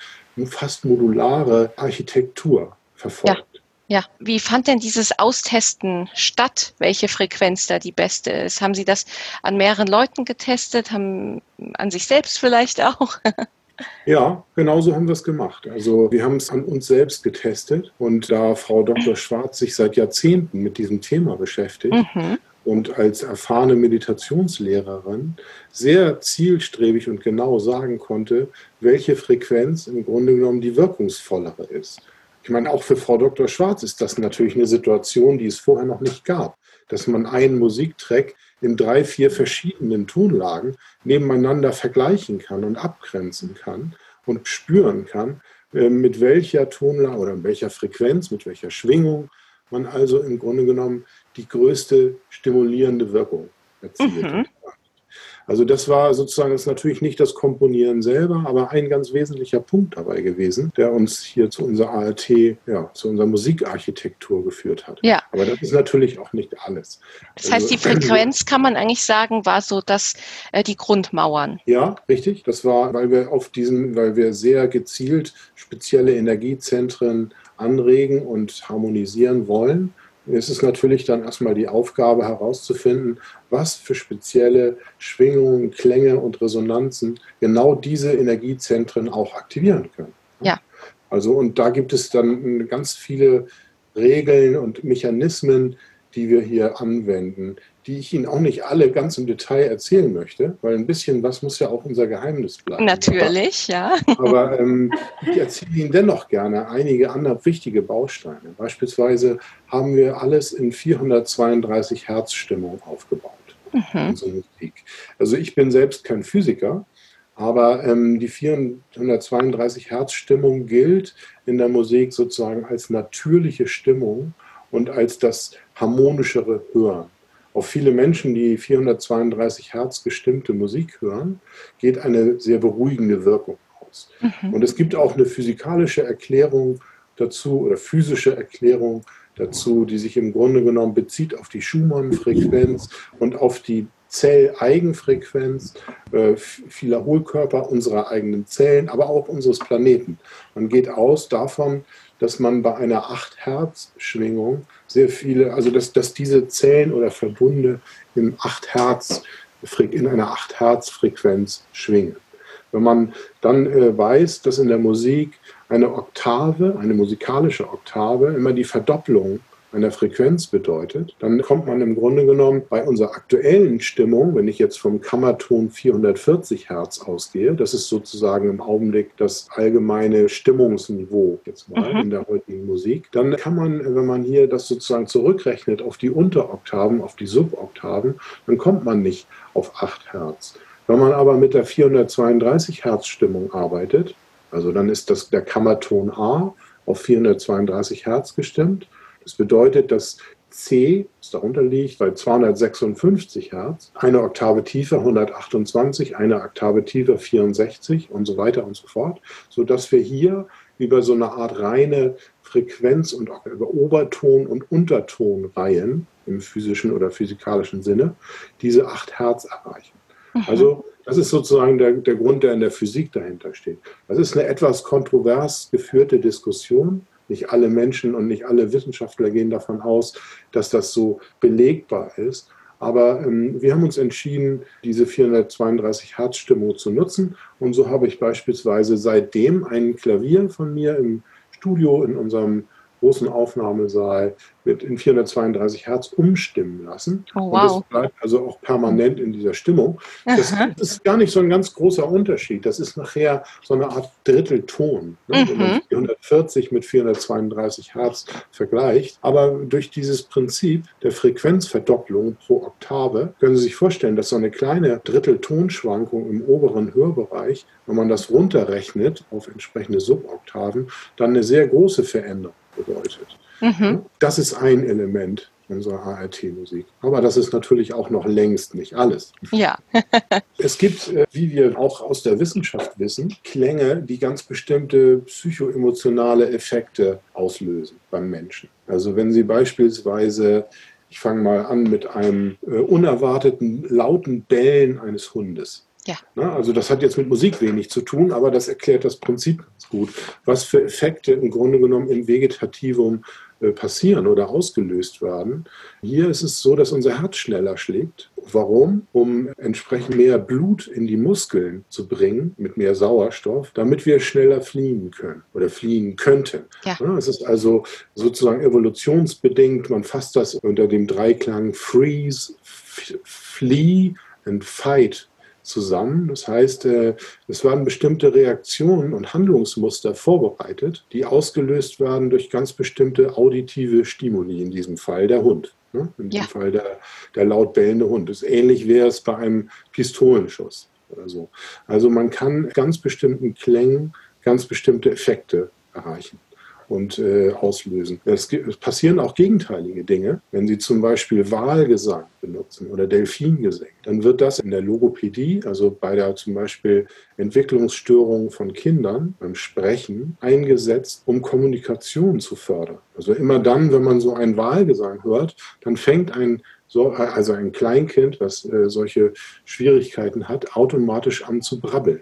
fast modulare Architektur verfolgt. Ja. Ja, wie fand denn dieses Austesten statt, welche Frequenz da die beste ist? Haben Sie das an mehreren Leuten getestet, haben an sich selbst vielleicht auch? Ja, genau so haben wir es gemacht. Also wir haben es an uns selbst getestet und da Frau Dr. Schwarz sich seit Jahrzehnten mit diesem Thema beschäftigt mhm. und als erfahrene Meditationslehrerin sehr zielstrebig und genau sagen konnte, welche Frequenz im Grunde genommen die wirkungsvollere ist. Ich meine, auch für Frau Dr. Schwarz ist das natürlich eine Situation, die es vorher noch nicht gab, dass man einen Musiktrack in drei, vier verschiedenen Tonlagen nebeneinander vergleichen kann und abgrenzen kann und spüren kann, äh, mit welcher Tonlage oder mit welcher Frequenz, mit welcher Schwingung man also im Grunde genommen die größte stimulierende Wirkung erzielt. Mhm. Also das war sozusagen, das ist natürlich nicht das Komponieren selber, aber ein ganz wesentlicher Punkt dabei gewesen, der uns hier zu unserer ART, ja, zu unserer Musikarchitektur geführt hat. Ja. Aber das ist natürlich auch nicht alles. Das heißt, die also, Frequenz kann man eigentlich sagen, war so, dass äh, die Grundmauern. Ja, richtig. Das war, weil wir auf diesen, weil wir sehr gezielt spezielle Energiezentren anregen und harmonisieren wollen ist es natürlich dann erstmal die Aufgabe herauszufinden, was für spezielle Schwingungen, Klänge und Resonanzen genau diese Energiezentren auch aktivieren können. Ja. Also und da gibt es dann ganz viele Regeln und Mechanismen, die wir hier anwenden, die ich Ihnen auch nicht alle ganz im Detail erzählen möchte, weil ein bisschen was muss ja auch unser Geheimnis bleiben. Natürlich, ja. Aber ähm, ich erzähle Ihnen dennoch gerne einige andere wichtige Bausteine. Beispielsweise haben wir alles in 432 Hertz Stimmung aufgebaut. Mhm. Musik. Also ich bin selbst kein Physiker, aber ähm, die 432 Hertz Stimmung gilt in der Musik sozusagen als natürliche Stimmung und als das harmonischere Hören. Auf viele Menschen, die 432 Hertz gestimmte Musik hören, geht eine sehr beruhigende Wirkung aus. Mhm. Und es gibt auch eine physikalische Erklärung dazu oder physische Erklärung dazu, die sich im Grunde genommen bezieht auf die Schumann-Frequenz und auf die Zelleigenfrequenz äh, vieler Hohlkörper unserer eigenen Zellen, aber auch unseres Planeten. Man geht aus davon, dass man bei einer 8 Hertz Schwingung sehr viele, also dass, dass diese Zellen oder Verbunde in 8 Hertz, in einer 8 Hertz Frequenz schwingen. Wenn man dann äh, weiß, dass in der Musik eine Oktave, eine musikalische Oktave, immer die Verdopplung einer Frequenz bedeutet, dann kommt man im Grunde genommen bei unserer aktuellen Stimmung, wenn ich jetzt vom Kammerton 440 Hertz ausgehe, das ist sozusagen im Augenblick das allgemeine Stimmungsniveau jetzt mal mhm. in der heutigen Musik, dann kann man, wenn man hier das sozusagen zurückrechnet auf die Unteroktaven, auf die Suboktaven, dann kommt man nicht auf 8 Hertz. Wenn man aber mit der 432 Hertz Stimmung arbeitet, also dann ist das der Kammerton A auf 432 Hertz gestimmt das bedeutet, dass C, das darunter liegt, bei 256 Hertz, eine Oktave tiefer 128, eine Oktave tiefer 64 und so weiter und so fort, sodass wir hier über so eine Art reine Frequenz und auch über Oberton- und Untertonreihen im physischen oder physikalischen Sinne diese 8 Hertz erreichen. Mhm. Also das ist sozusagen der, der Grund, der in der Physik dahinter steht. Das ist eine etwas kontrovers geführte Diskussion nicht alle Menschen und nicht alle Wissenschaftler gehen davon aus, dass das so belegbar ist. Aber ähm, wir haben uns entschieden, diese 432 Hertz Stimmung zu nutzen. Und so habe ich beispielsweise seitdem ein Klavier von mir im Studio in unserem großen Aufnahmesaal wird in 432 Hertz umstimmen lassen. Oh, wow. Und das bleibt also auch permanent in dieser Stimmung. Das ist gar nicht so ein ganz großer Unterschied. Das ist nachher so eine Art Drittelton, ne? mhm. wenn man 440 mit 432 Hertz vergleicht. Aber durch dieses Prinzip der Frequenzverdopplung pro Oktave können Sie sich vorstellen, dass so eine kleine Dritteltonschwankung im oberen Hörbereich, wenn man das runterrechnet auf entsprechende Suboktaven, dann eine sehr große Veränderung bedeutet. Mhm. Das ist ein Element unserer ART-Musik. Aber das ist natürlich auch noch längst nicht alles. Ja. es gibt, äh, wie wir auch aus der Wissenschaft wissen, Klänge, die ganz bestimmte psychoemotionale Effekte auslösen beim Menschen. Also wenn Sie beispielsweise ich fange mal an mit einem äh, unerwarteten lauten Bellen eines Hundes. Ja. Na, also das hat jetzt mit Musik wenig zu tun, aber das erklärt das Prinzip ganz gut, was für Effekte im Grunde genommen im Vegetativum äh, passieren oder ausgelöst werden. Hier ist es so, dass unser Herz schneller schlägt. Warum? Um entsprechend mehr Blut in die Muskeln zu bringen mit mehr Sauerstoff, damit wir schneller fliehen können oder fliehen könnten. Ja. Es ist also sozusagen evolutionsbedingt. Man fasst das unter dem Dreiklang Freeze, Flee and Fight zusammen. Das heißt, äh, es werden bestimmte Reaktionen und Handlungsmuster vorbereitet, die ausgelöst werden durch ganz bestimmte auditive Stimuli, in diesem Fall der Hund. Ne? In diesem ja. Fall der, der laut bellende Hund. Das ist ähnlich wäre es bei einem Pistolenschuss oder so. Also man kann ganz bestimmten Klängen ganz bestimmte Effekte erreichen und äh, auslösen. Es, es, passieren auch gegenteilige Dinge. Wenn Sie zum Beispiel Wahlgesang benutzen oder Delfingesang, dann wird das in der Logopädie, also bei der zum Beispiel Entwicklungsstörung von Kindern beim Sprechen, eingesetzt, um Kommunikation zu fördern. Also immer dann, wenn man so einen Wahlgesang hört, dann fängt ein so, also ein Kleinkind, was äh, solche Schwierigkeiten hat, automatisch an zu brabbeln.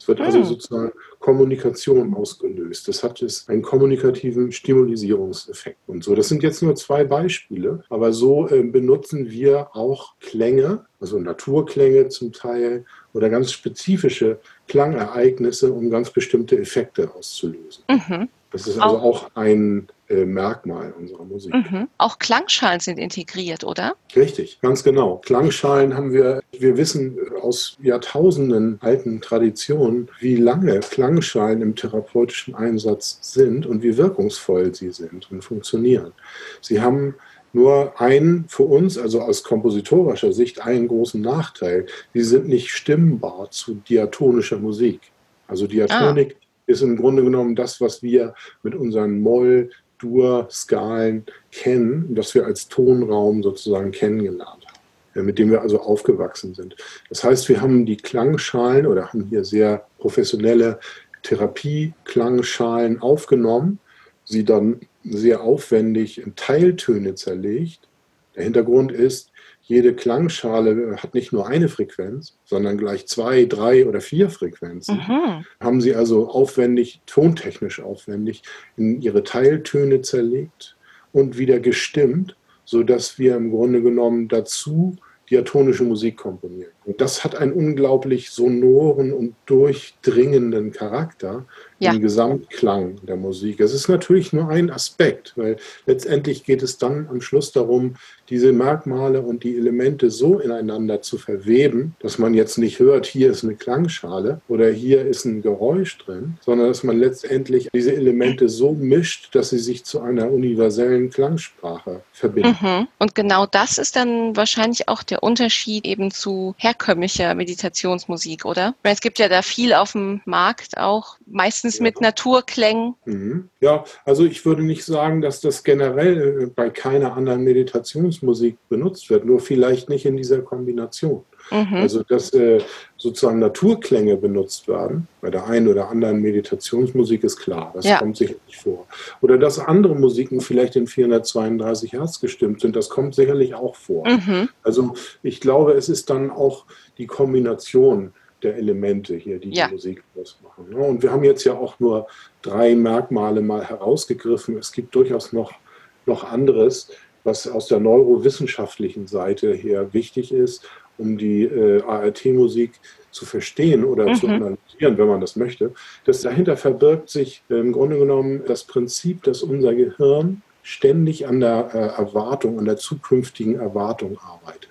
Es wird also hm. sozusagen Kommunikation ausgelöst. Das hat jetzt einen kommunikativen Stimulisierungseffekt und so. Das sind jetzt nur zwei Beispiele, aber so äh, benutzen wir auch Klänge, also Naturklänge zum Teil oder ganz spezifische Klangereignisse, um ganz bestimmte Effekte auszulösen. Mhm. Das ist also auch, auch ein äh, Merkmal unserer Musik. Mhm. Auch Klangschalen sind integriert, oder? Richtig, ganz genau. Klangschalen haben wir, wir wissen aus Jahrtausenden alten Traditionen, wie lange Klangschalen im therapeutischen Einsatz sind und wie wirkungsvoll sie sind und funktionieren. Sie haben nur einen für uns, also aus kompositorischer Sicht, einen großen Nachteil. Sie sind nicht stimmbar zu diatonischer Musik. Also Diatonik ah. Ist im Grunde genommen das, was wir mit unseren Moll, Dur-Skalen kennen, das wir als Tonraum sozusagen kennengelernt haben, mit dem wir also aufgewachsen sind. Das heißt, wir haben die Klangschalen oder haben hier sehr professionelle Therapie-Klangschalen aufgenommen, sie dann sehr aufwendig in Teiltöne zerlegt. Der Hintergrund ist, jede Klangschale hat nicht nur eine Frequenz, sondern gleich zwei, drei oder vier Frequenzen. Mhm. Haben sie also aufwendig, tontechnisch aufwendig, in ihre Teiltöne zerlegt und wieder gestimmt, sodass wir im Grunde genommen dazu diatonische Musik komponieren. Und das hat einen unglaublich sonoren und durchdringenden Charakter ja. im Gesamtklang der Musik. Es ist natürlich nur ein Aspekt, weil letztendlich geht es dann am Schluss darum, diese Merkmale und die Elemente so ineinander zu verweben, dass man jetzt nicht hört, hier ist eine Klangschale oder hier ist ein Geräusch drin, sondern dass man letztendlich diese Elemente so mischt, dass sie sich zu einer universellen Klangsprache verbinden. Mhm. Und genau das ist dann wahrscheinlich auch der Unterschied eben zu herkömmlicher Meditationsmusik, oder? Es gibt ja da viel auf dem Markt auch, meistens ja. mit Naturklängen. Mhm. Ja, also ich würde nicht sagen, dass das generell äh, bei keiner anderen Meditationsmusik benutzt wird, nur vielleicht nicht in dieser Kombination. Mhm. Also, dass äh, sozusagen Naturklänge benutzt werden, bei der einen oder anderen Meditationsmusik ist klar, das ja. kommt sicherlich vor. Oder dass andere Musiken vielleicht in 432 Hertz gestimmt sind, das kommt sicherlich auch vor. Mhm. Also, ich glaube, es ist dann auch die Kombination der Elemente hier, die ja. die Musik ausmachen. Ne? Und wir haben jetzt ja auch nur drei Merkmale mal herausgegriffen. Es gibt durchaus noch, noch anderes. was aus der neurowissenschaftlichen Seite her wichtig ist, um die äh, ART-Musik zu verstehen oder mhm. zu analysieren, wenn man das möchte. Das dahinter verbirgt sich äh, im Grunde genommen das Prinzip, dass unser Gehirn ständig an der äh, Erwartung, an der zukünftigen Erwartung arbeitet.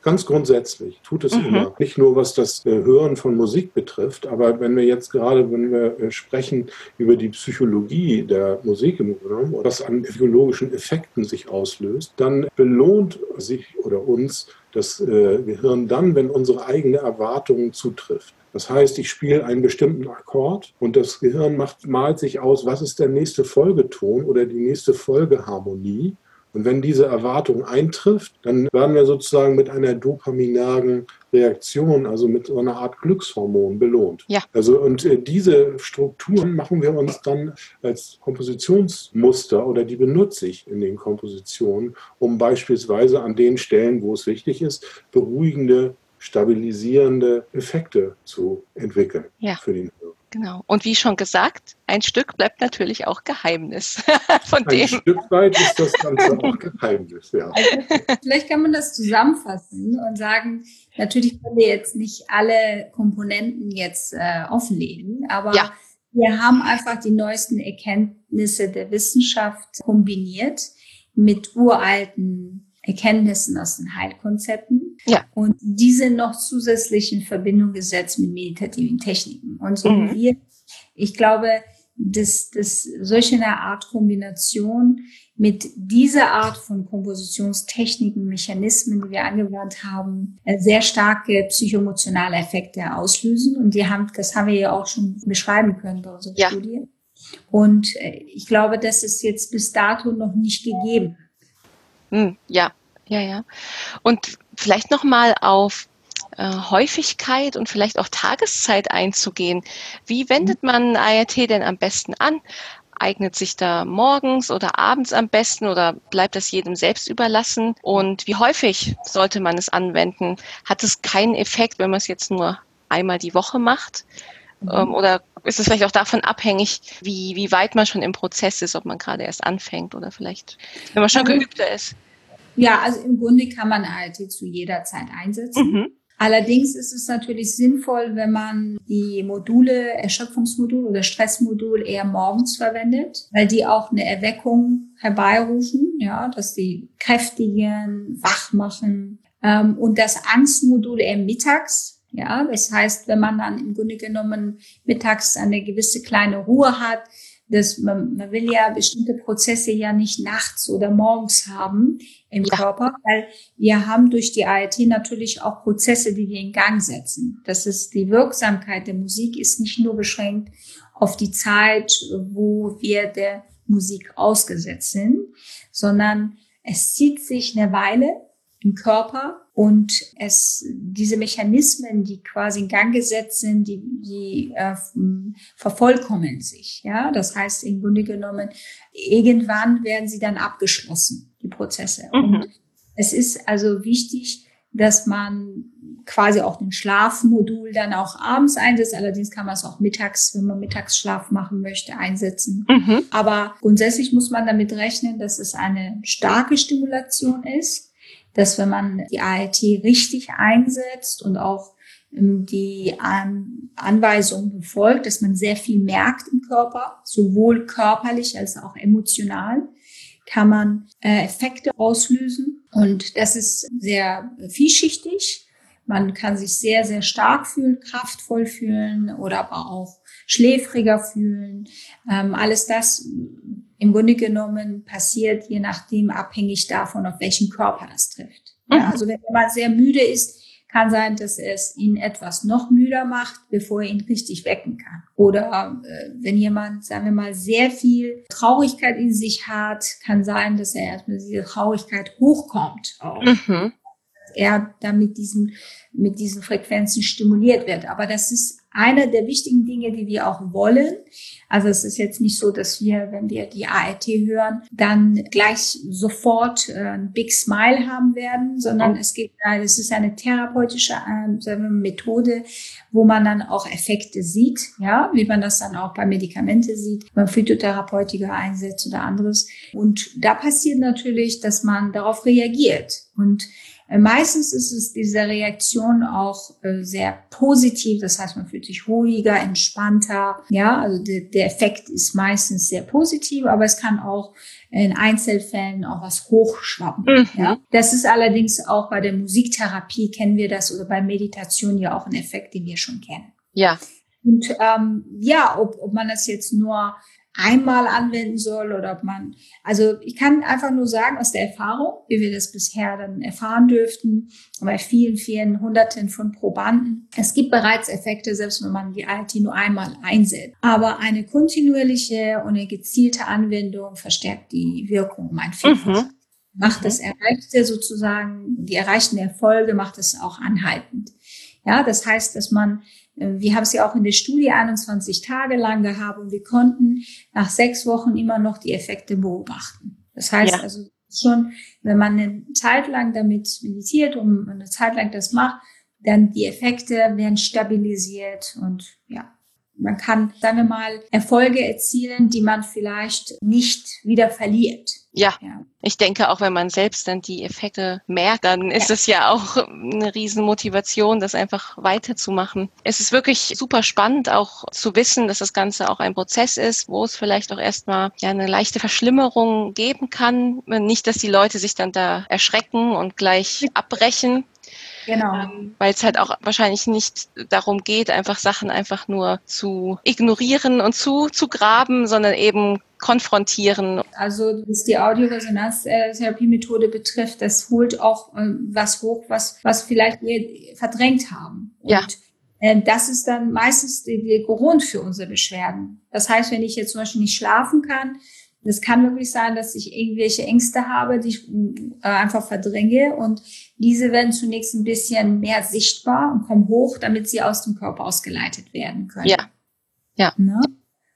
Ganz grundsätzlich tut es mhm. immer. Nicht nur was das äh, Hören von Musik betrifft, aber wenn wir jetzt gerade, wenn wir äh, sprechen über die Psychologie der Musik im Grunde was an physiologischen Effekten sich auslöst, dann belohnt sich oder uns das äh, Gehirn dann, wenn unsere eigene Erwartung zutrifft. Das heißt, ich spiele einen bestimmten Akkord und das Gehirn macht, malt sich aus, was ist der nächste Folgeton oder die nächste Folgeharmonie. Und wenn diese Erwartung eintrifft, dann werden wir sozusagen mit einer dopaminergen Reaktion, also mit so einer Art Glückshormon belohnt. Ja. Also und äh, diese Strukturen machen wir uns dann als Kompositionsmuster oder die benutze ich in den Kompositionen, um beispielsweise an den Stellen, wo es wichtig ist, beruhigende stabilisierende Effekte zu entwickeln ja. für den. Genau. Und wie schon gesagt, ein Stück bleibt natürlich auch Geheimnis von ein dem. Ein Stück weit ist das Ganze auch Geheimnis, ja. Also, vielleicht kann man das zusammenfassen und sagen, natürlich können wir jetzt nicht alle Komponenten jetzt äh, offenlegen, aber ja. wir haben einfach die neuesten Erkenntnisse der Wissenschaft kombiniert mit uralten Erkenntnissen aus den Heilkonzepten ja. und diese noch zusätzlich in Verbindung gesetzt mit meditativen Techniken. Und so mhm. wir, ich glaube, dass, dass solche eine Art Kombination mit dieser Art von Kompositionstechniken, Mechanismen, die wir angewandt haben, äh, sehr starke psychoemotionale Effekte auslösen. Und die haben, das haben wir ja auch schon beschreiben können bei unserer ja. Studie. Und äh, ich glaube, das ist jetzt bis dato noch nicht gegeben. Hm, ja, ja, ja. Und vielleicht nochmal auf äh, Häufigkeit und vielleicht auch Tageszeit einzugehen. Wie wendet man ART denn am besten an? Eignet sich da morgens oder abends am besten oder bleibt das jedem selbst überlassen? Und wie häufig sollte man es anwenden? Hat es keinen Effekt, wenn man es jetzt nur einmal die Woche macht? Mhm. Ähm, oder ist es vielleicht auch davon abhängig, wie, wie weit man schon im Prozess ist, ob man gerade erst anfängt oder vielleicht, wenn man schon also, geübter ist? Ja, also im Grunde kann man ALT zu jeder Zeit einsetzen. Mhm. Allerdings ist es natürlich sinnvoll, wenn man die Module, Erschöpfungsmodul oder Stressmodul eher morgens verwendet, weil die auch eine Erweckung herbeirufen, ja, dass die kräftigen, wach machen. Ähm, und das Angstmodul eher mittags, ja, das heißt, wenn man dann im Grunde genommen mittags eine gewisse kleine Ruhe hat, dass man, man will ja bestimmte Prozesse ja nicht nachts oder morgens haben im ja. Körper, weil wir haben durch die ART natürlich auch Prozesse, die wir in Gang setzen. Das ist die Wirksamkeit der Musik ist nicht nur beschränkt auf die Zeit, wo wir der Musik ausgesetzt sind, sondern es zieht sich eine Weile im Körper und es diese Mechanismen, die quasi in Gang gesetzt sind, die, die äh, vervollkommen sich. Ja, das heißt im Grunde genommen irgendwann werden sie dann abgeschlossen, die Prozesse. Mhm. Und es ist also wichtig, dass man quasi auch den Schlafmodul dann auch abends einsetzt. Allerdings kann man es auch mittags, wenn man Mittagsschlaf machen möchte, einsetzen. Mhm. Aber grundsätzlich muss man damit rechnen, dass es eine starke Stimulation ist dass wenn man die ART richtig einsetzt und auch ähm, die Anweisungen befolgt, dass man sehr viel merkt im Körper, sowohl körperlich als auch emotional, kann man äh, Effekte auslösen. Und das ist sehr vielschichtig. Man kann sich sehr, sehr stark fühlen, kraftvoll fühlen oder aber auch schläfriger fühlen. Ähm, alles das im Grunde genommen passiert, je nachdem abhängig davon, auf welchen Körper das trifft. Ja, mhm. also wenn jemand sehr müde ist, kann sein, dass es ihn etwas noch müder macht, bevor er ihn richtig wecken kann. Oder äh, wenn jemand, sagen wir mal, sehr viel Traurigkeit in sich hat, kann sein, dass er erstmal diese Traurigkeit hochkommt. Auch. Mhm. Er damit diesen, mit diesen Frequenzen stimuliert wird. Aber das ist eine der wichtigen Dinge, die wir auch wollen. Also es ist jetzt nicht so, dass wir, wenn wir die ART hören, dann gleich sofort äh, ein Big Smile haben werden, sondern es geht, äh, es ist eine therapeutische äh, Methode, wo man dann auch Effekte sieht, ja, wie man das dann auch bei Medikamente sieht, wenn man Phytotherapeutika einsetzt oder anderes. Und da passiert natürlich, dass man darauf reagiert und äh, Meistens ist es diese Reaktion auch äh, sehr positiv, das heißt, man fühlt sich ruhiger, entspannter. Ja, also der, der Effekt ist meistens sehr positiv, aber es kann auch in Einzelfällen auch was hochschwappen. Mhm. Ja. Das ist allerdings auch bei der Musiktherapie kennen wir das oder bei Meditation ja auch ein Effekt, den wir schon kennen. Ja. Und ähm, ja, ob, ob man das jetzt nur einmal anwenden soll oder ob man, also ich kann einfach nur sagen aus der Erfahrung, wie wir das bisher dann erfahren dürften, bei vielen, vielen Hunderten von Probanden. Es gibt bereits Effekte, selbst wenn man die IT nur einmal einsetzt. Aber eine kontinuierliche und eine gezielte Anwendung verstärkt die Wirkung um ein Vielfaches. Mhm. Macht das mhm. Erreichte sozusagen, die erreichten Erfolge macht es auch anhaltend. Ja, das heißt, dass man wir haben es ja auch in der Studie 21 Tage lang gehabt und wir konnten nach sechs Wochen immer noch die Effekte beobachten. Das heißt ja. also schon, wenn man eine Zeit lang damit meditiert und eine Zeit lang das macht, dann die Effekte werden stabilisiert und ja, man kann, sagen wir mal, Erfolge erzielen, die man vielleicht nicht wieder verliert. Ja, ja. ich denke auch, wenn man selbst dann die Effekte merkt, dann ist ja. es ja auch eine Riesenmotivation, das einfach weiterzumachen. Es ist wirklich super spannend, auch zu wissen, dass das Ganze auch ein Prozess ist, wo es vielleicht auch erstmal ja eine leichte Verschlimmerung geben kann. Nicht, dass die Leute sich dann da erschrecken und gleich abbrechen. Genau. Ähm, Weil es halt auch wahrscheinlich nicht darum geht, einfach Sachen einfach nur zu ignorieren und zu, zu graben, sondern eben konfrontieren. Also was die Audioresonanztherapie-Methode betrifft, das holt auch äh, was hoch, was, was vielleicht wir verdrängt haben. Und ja. Äh, das ist dann meistens der Grund für unsere Beschwerden. Das heißt, wenn ich jetzt zum Beispiel nicht schlafen kann, es kann wirklich sein, dass ich irgendwelche Ängste habe, die ich äh, einfach verdränge und diese werden zunächst ein bisschen mehr sichtbar und kommen hoch, damit sie aus dem Körper ausgeleitet werden können. Ja. Ja. Ne?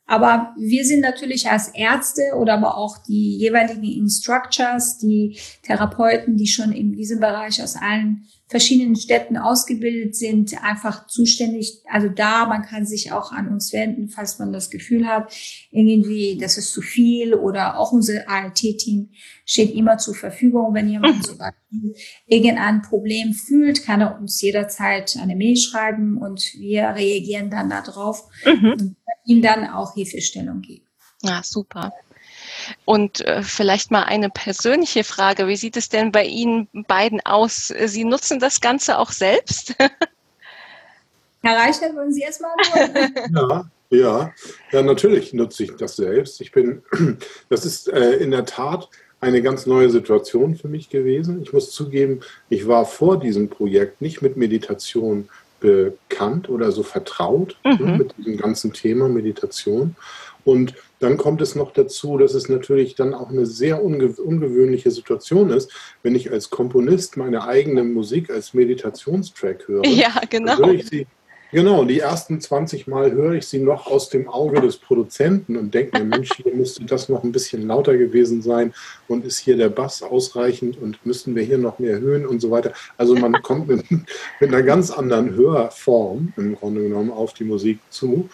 Aber wir sind natürlich als Ärzte oder aber auch die jeweiligen Instructors, die Therapeuten, die schon in diesem Bereich aus allen verschiedenen Städten ausgebildet sind, einfach zuständig. Also da, man kann sich auch an uns wenden, falls man das Gefühl hat, irgendwie, das ist zu viel oder auch unser ALT-Team steht immer zur Verfügung. Wenn jemand zum Beispiel irgendein Problem fühlt, kann er uns jederzeit eine Mail schreiben und wir reagieren dann darauf mhm. und ihm dann auch Hilfestellung geben. Ja, super. Und äh, vielleicht mal eine persönliche Frage. Wie sieht es denn bei Ihnen beiden aus? Sie nutzen das Ganze auch selbst? Herr Reichert, wollen Sie erstmal? ja. Ja, ja, natürlich nutze ich das selbst. Ich bin, das ist äh, in der Tat eine ganz neue Situation für mich gewesen. Ich muss zugeben, ich war vor diesem Projekt nicht mit Meditation bekannt oder so vertraut ne, mhm. mit diesem ganzen Thema Meditation. Und dann kommt es noch dazu, dass es natürlich dann auch eine sehr unge ungewöhnliche Situation ist, wenn ich als Komponist meine eigene Musik als Meditationstrack höre. Ja, genau. Höre ich sie, genau, die ersten 20 Mal höre ich sie noch aus dem Auge des Produzenten und denke mir, Mensch, hier müsste das noch ein bisschen lauter gewesen sein und ist hier der Bass ausreichend und müssten wir hier noch mehr erhöhen und so weiter. Also man kommt mit, mit einer ganz anderen Hörform im Grunde genommen auf die Musik zu.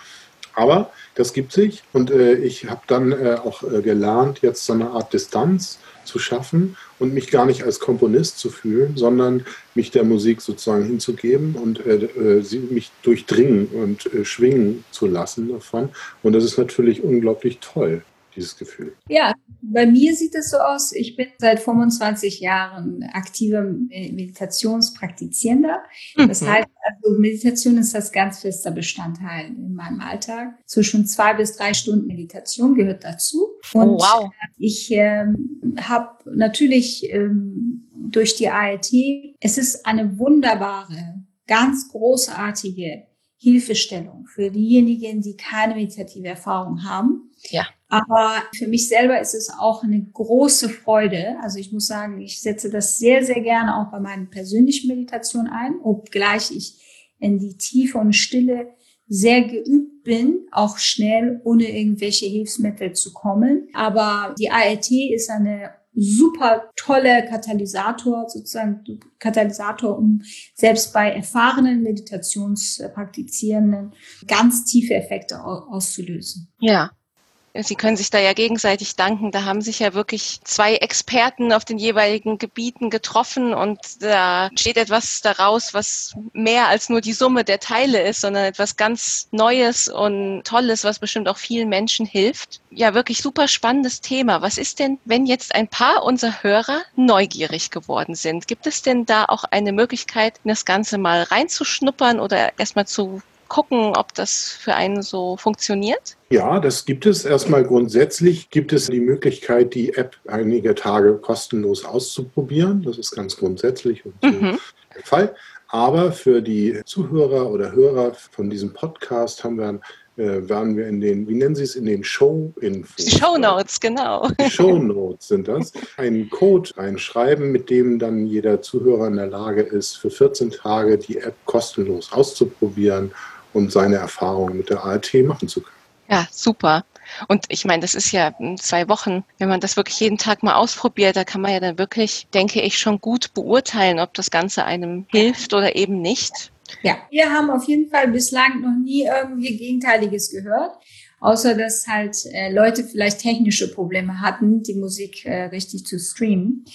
Aber das gibt sich und äh, ich habe dann äh, auch äh, gelernt, jetzt so eine Art Distanz zu schaffen und mich gar nicht als Komponist zu fühlen, sondern mich der Musik sozusagen hinzugeben und äh, äh, sie mich durchdringen und äh, schwingen zu lassen davon. Und das ist natürlich unglaublich toll dieses Gefühl? Ja, bei mir sieht es so aus, ich bin seit 25 Jahren aktiver Meditationspraktizierender. Das mhm. heißt, also Meditation ist das ganz fester Bestandteil in meinem Alltag. Zwischen zwei bis drei Stunden Meditation gehört dazu. Oh, Und oh, wow. ich ähm, habe natürlich ähm, durch die ALT, es ist eine wunderbare, ganz großartige Hilfestellung für diejenigen, die keine meditative Erfahrung haben. Ja. Aber für mich selber ist es auch eine große Freude. Also ich muss sagen, ich setze das sehr, sehr gerne auch bei meinen persönlichen Meditationen ein, obgleich ich in die Tiefe und Stille sehr geübt bin, auch schnell ohne irgendwelche Hilfsmittel zu kommen. Aber die ALT ist eine super tolle Katalysator, sozusagen Katalysator, um selbst bei erfahrenen Meditationspraktizierenden ganz tiefe Effekte auszulösen. Ja, Sie können sich da ja gegenseitig danken. Da haben sich ja wirklich zwei Experten auf den jeweiligen Gebieten getroffen und da steht etwas daraus, was mehr als nur die Summe der Teile ist, sondern etwas ganz Neues und Tolles, was bestimmt auch vielen Menschen hilft. Ja, wirklich super spannendes Thema. Was ist denn, wenn jetzt ein paar unserer Hörer neugierig geworden sind? Gibt es denn da auch eine Möglichkeit, das Ganze mal reinzuschnuppern oder erstmal zu gucken, ob das für einen so funktioniert? Ja, das gibt es. Erstmal grundsätzlich gibt es die Möglichkeit, die App einige Tage kostenlos auszuprobieren. Das ist ganz grundsätzlich und so mhm. der Fall. Aber für die Zuhörer oder Hörer von diesem Podcast haben wir äh, waren wir in den, wie nennen Sie es, in den Show-Infos. Die Show Notes, genau. Die Show Notes sind das. Einen Code reinschreiben, mit dem dann jeder Zuhörer in der Lage ist, für 14 Tage die App kostenlos auszuprobieren und seine Erfahrungen mit der ART machen zu können. Ja, super. Und ich meine, das ist ja zwei Wochen, wenn man das wirklich jeden Tag mal ausprobiert, da kann man ja dann wirklich, denke ich, schon gut beurteilen, ob das Ganze einem hilft oder eben nicht. Ja, wir haben auf jeden Fall bislang noch nie irgendwie Gegenteiliges gehört, außer dass halt äh, Leute vielleicht technische Probleme hatten, die Musik äh, richtig zu streamen.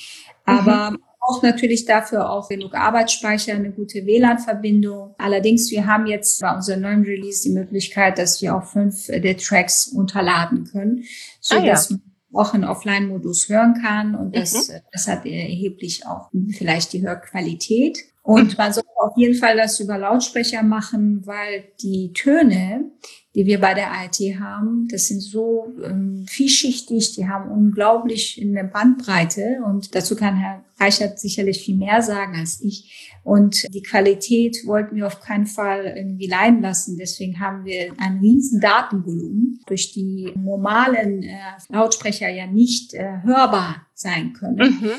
Aber mhm auch natürlich dafür auch genug Arbeitsspeicher, eine gute WLAN-Verbindung. Allerdings, wir haben jetzt bei unserem neuen Release die Möglichkeit, dass wir auch fünf der Tracks unterladen können, so ah, ja. man auch in Offline-Modus hören kann und das, mhm. das hat erheblich auch vielleicht die Hörqualität. Und man soll auf jeden Fall das über Lautsprecher machen, weil die Töne, die wir bei der ART haben, das sind so ähm, vielschichtig, die haben unglaublich eine Bandbreite und dazu kann Herr Reichert sicherlich viel mehr sagen als ich. Und die Qualität wollten wir auf keinen Fall irgendwie leiden lassen. Deswegen haben wir ein riesen Datenvolumen durch die normalen äh, Lautsprecher ja nicht äh, hörbar sein können. Mhm.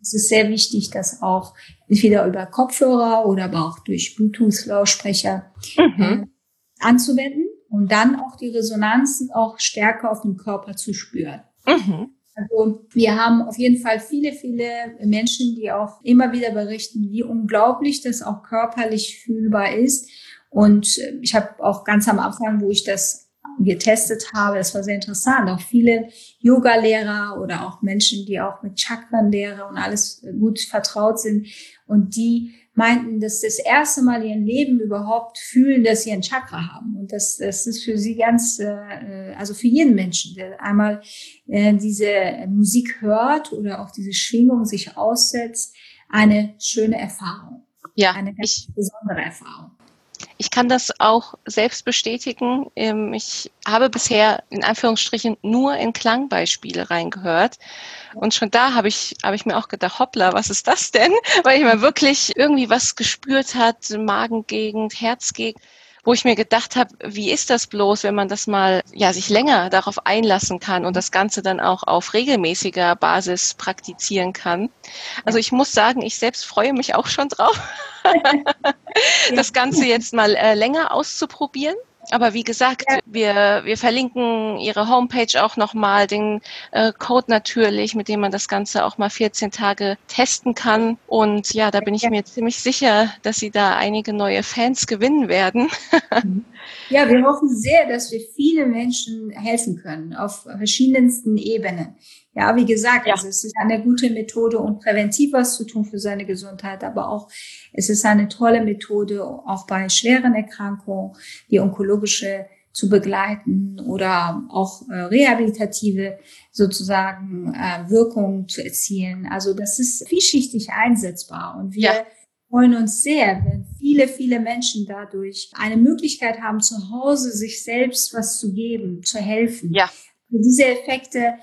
Es ist sehr wichtig, dass auch entweder über Kopfhörer oder aber auch durch Bluetooth-Lautsprecher mhm. äh, anzuwenden und dann auch die Resonanzen auch stärker auf dem Körper zu spüren. Mhm. Also wir haben auf jeden Fall viele, viele Menschen, die auch immer wieder berichten, wie unglaublich das auch körperlich fühlbar ist. Und ich habe auch ganz am Anfang, wo ich das getestet habe. Das war sehr interessant. Auch viele Yoga-Lehrer oder auch Menschen, die auch mit Chakrenlehre und alles gut vertraut sind und die meinten, dass das erste Mal in ihrem Leben überhaupt fühlen, dass sie ein Chakra haben. Und das, das ist für sie ganz, äh, also für jeden Menschen, der einmal äh, diese Musik hört oder auch diese Schwingung sich aussetzt, eine schöne Erfahrung. Ja, eine ganz ich, besondere Erfahrung. Ich kann das auch selbst bestätigen. Ähm, ich habe bisher in Anführungsstrichen nur in Klangbeispiele reingehört. Und schon da habe ich, habe ich mir auch gedacht, hoppla, was ist das denn? Weil ich mal wirklich irgendwie was gespürt hat, Magengegend, Herzgegend wo ich mir gedacht habe, wie ist das bloß, wenn man das mal ja sich länger darauf einlassen kann und das Ganze dann auch auf regelmäßiger Basis praktizieren kann. Also ich muss sagen, ich selbst freue mich auch schon drauf, das Ganze jetzt mal äh, länger auszuprobieren. Aber wie gesagt, ja. wir, wir verlinken Ihre Homepage auch nochmal, den äh, Code natürlich, mit dem man das Ganze auch mal 14 Tage testen kann. Und ja, da bin ich mir ziemlich sicher, dass Sie da einige neue Fans gewinnen werden. Mhm. Ja, wir hoffen sehr, dass wir viele Menschen helfen können auf verschiedensten Ebenen. Ja, wie gesagt, ja. also es ist eine gute Methode, um präventiv was zu tun für seine Gesundheit, aber auch es ist eine tolle Methode, auch bei schweren Erkrankungen, die onkologische zu begleiten oder auch äh, rehabilitative sozusagen äh, Wirkung zu erzielen. Also das ist vielschichtig einsetzbar und wir ja. Freuen uns sehr, wenn viele, viele Menschen dadurch eine Möglichkeit haben, zu Hause sich selbst was zu geben, zu helfen. Ja. Diese Effekte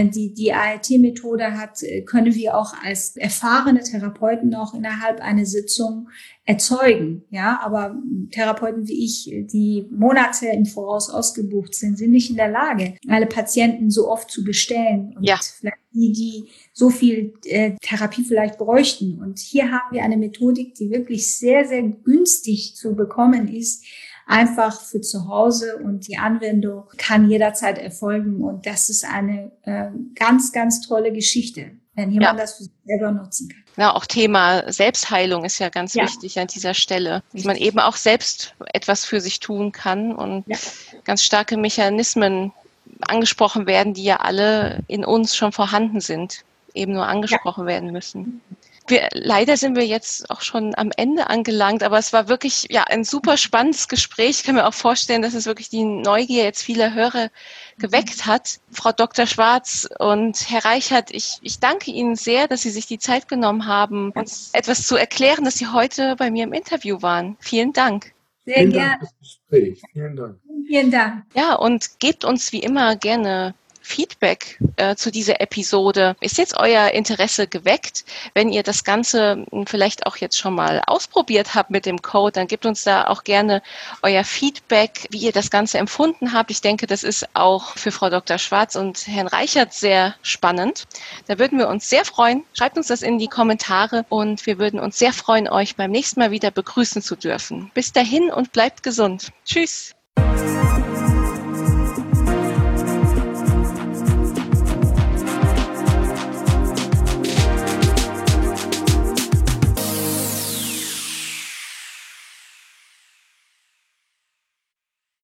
die die ALT-Methode hat, äh, können wir auch als erfahrene Therapeuten auch innerhalb einer Sitzung erzeugen. Ja, aber Therapeuten wie ich, die Monate im Voraus ausgebucht sind, sind nicht in der Lage, alle Patienten so oft zu bestellen und ja. vielleicht die, die so viel äh, Therapie vielleicht bräuchten. Und hier haben wir eine Methodik, die wirklich sehr, sehr günstig zu bekommen ist, einfach für zu Hause und die Anwendung kann jederzeit erfolgen. Und das ist eine äh, ganz, ganz tolle Geschichte, wenn jemand ja. das für sich selber nutzen kann. Ja, auch Thema Selbstheilung ist ja ganz ja. wichtig an dieser Stelle, dass man eben auch selbst etwas für sich tun kann und ja. ganz starke Mechanismen angesprochen werden, die ja alle in uns schon vorhanden sind, eben nur angesprochen werden müssen. Wir, leider sind wir jetzt auch schon am Ende angelangt, aber es war wirklich ja ein super spannendes Gespräch. Ich kann mir auch vorstellen, dass es wirklich die Neugier jetzt vieler Hörer geweckt hat. Frau Dr. Schwarz und Herr Reichert, ich, ich danke Ihnen sehr, dass Sie sich die Zeit genommen haben, uns etwas zu erklären, dass Sie heute bei mir im Interview waren. Vielen Dank. Sehr gerne. Vielen Dank. Vielen Dank. Ja, und gebt uns wie immer gerne Feedback äh, zu dieser Episode. Ist jetzt euer Interesse geweckt? Wenn ihr das Ganze hm, vielleicht auch jetzt schon mal ausprobiert habt mit dem Code, dann gebt uns da auch gerne euer Feedback, wie ihr das Ganze empfunden habt. Ich denke, das ist auch für Frau Dr. Schwarz und Herrn Reichert sehr spannend. Da würden wir uns sehr freuen. Schreibt uns das in die Kommentare und wir würden uns sehr freuen, euch beim nächsten Mal wieder begrüßen zu dürfen. Bis dahin und bleibt gesund. Tschüss.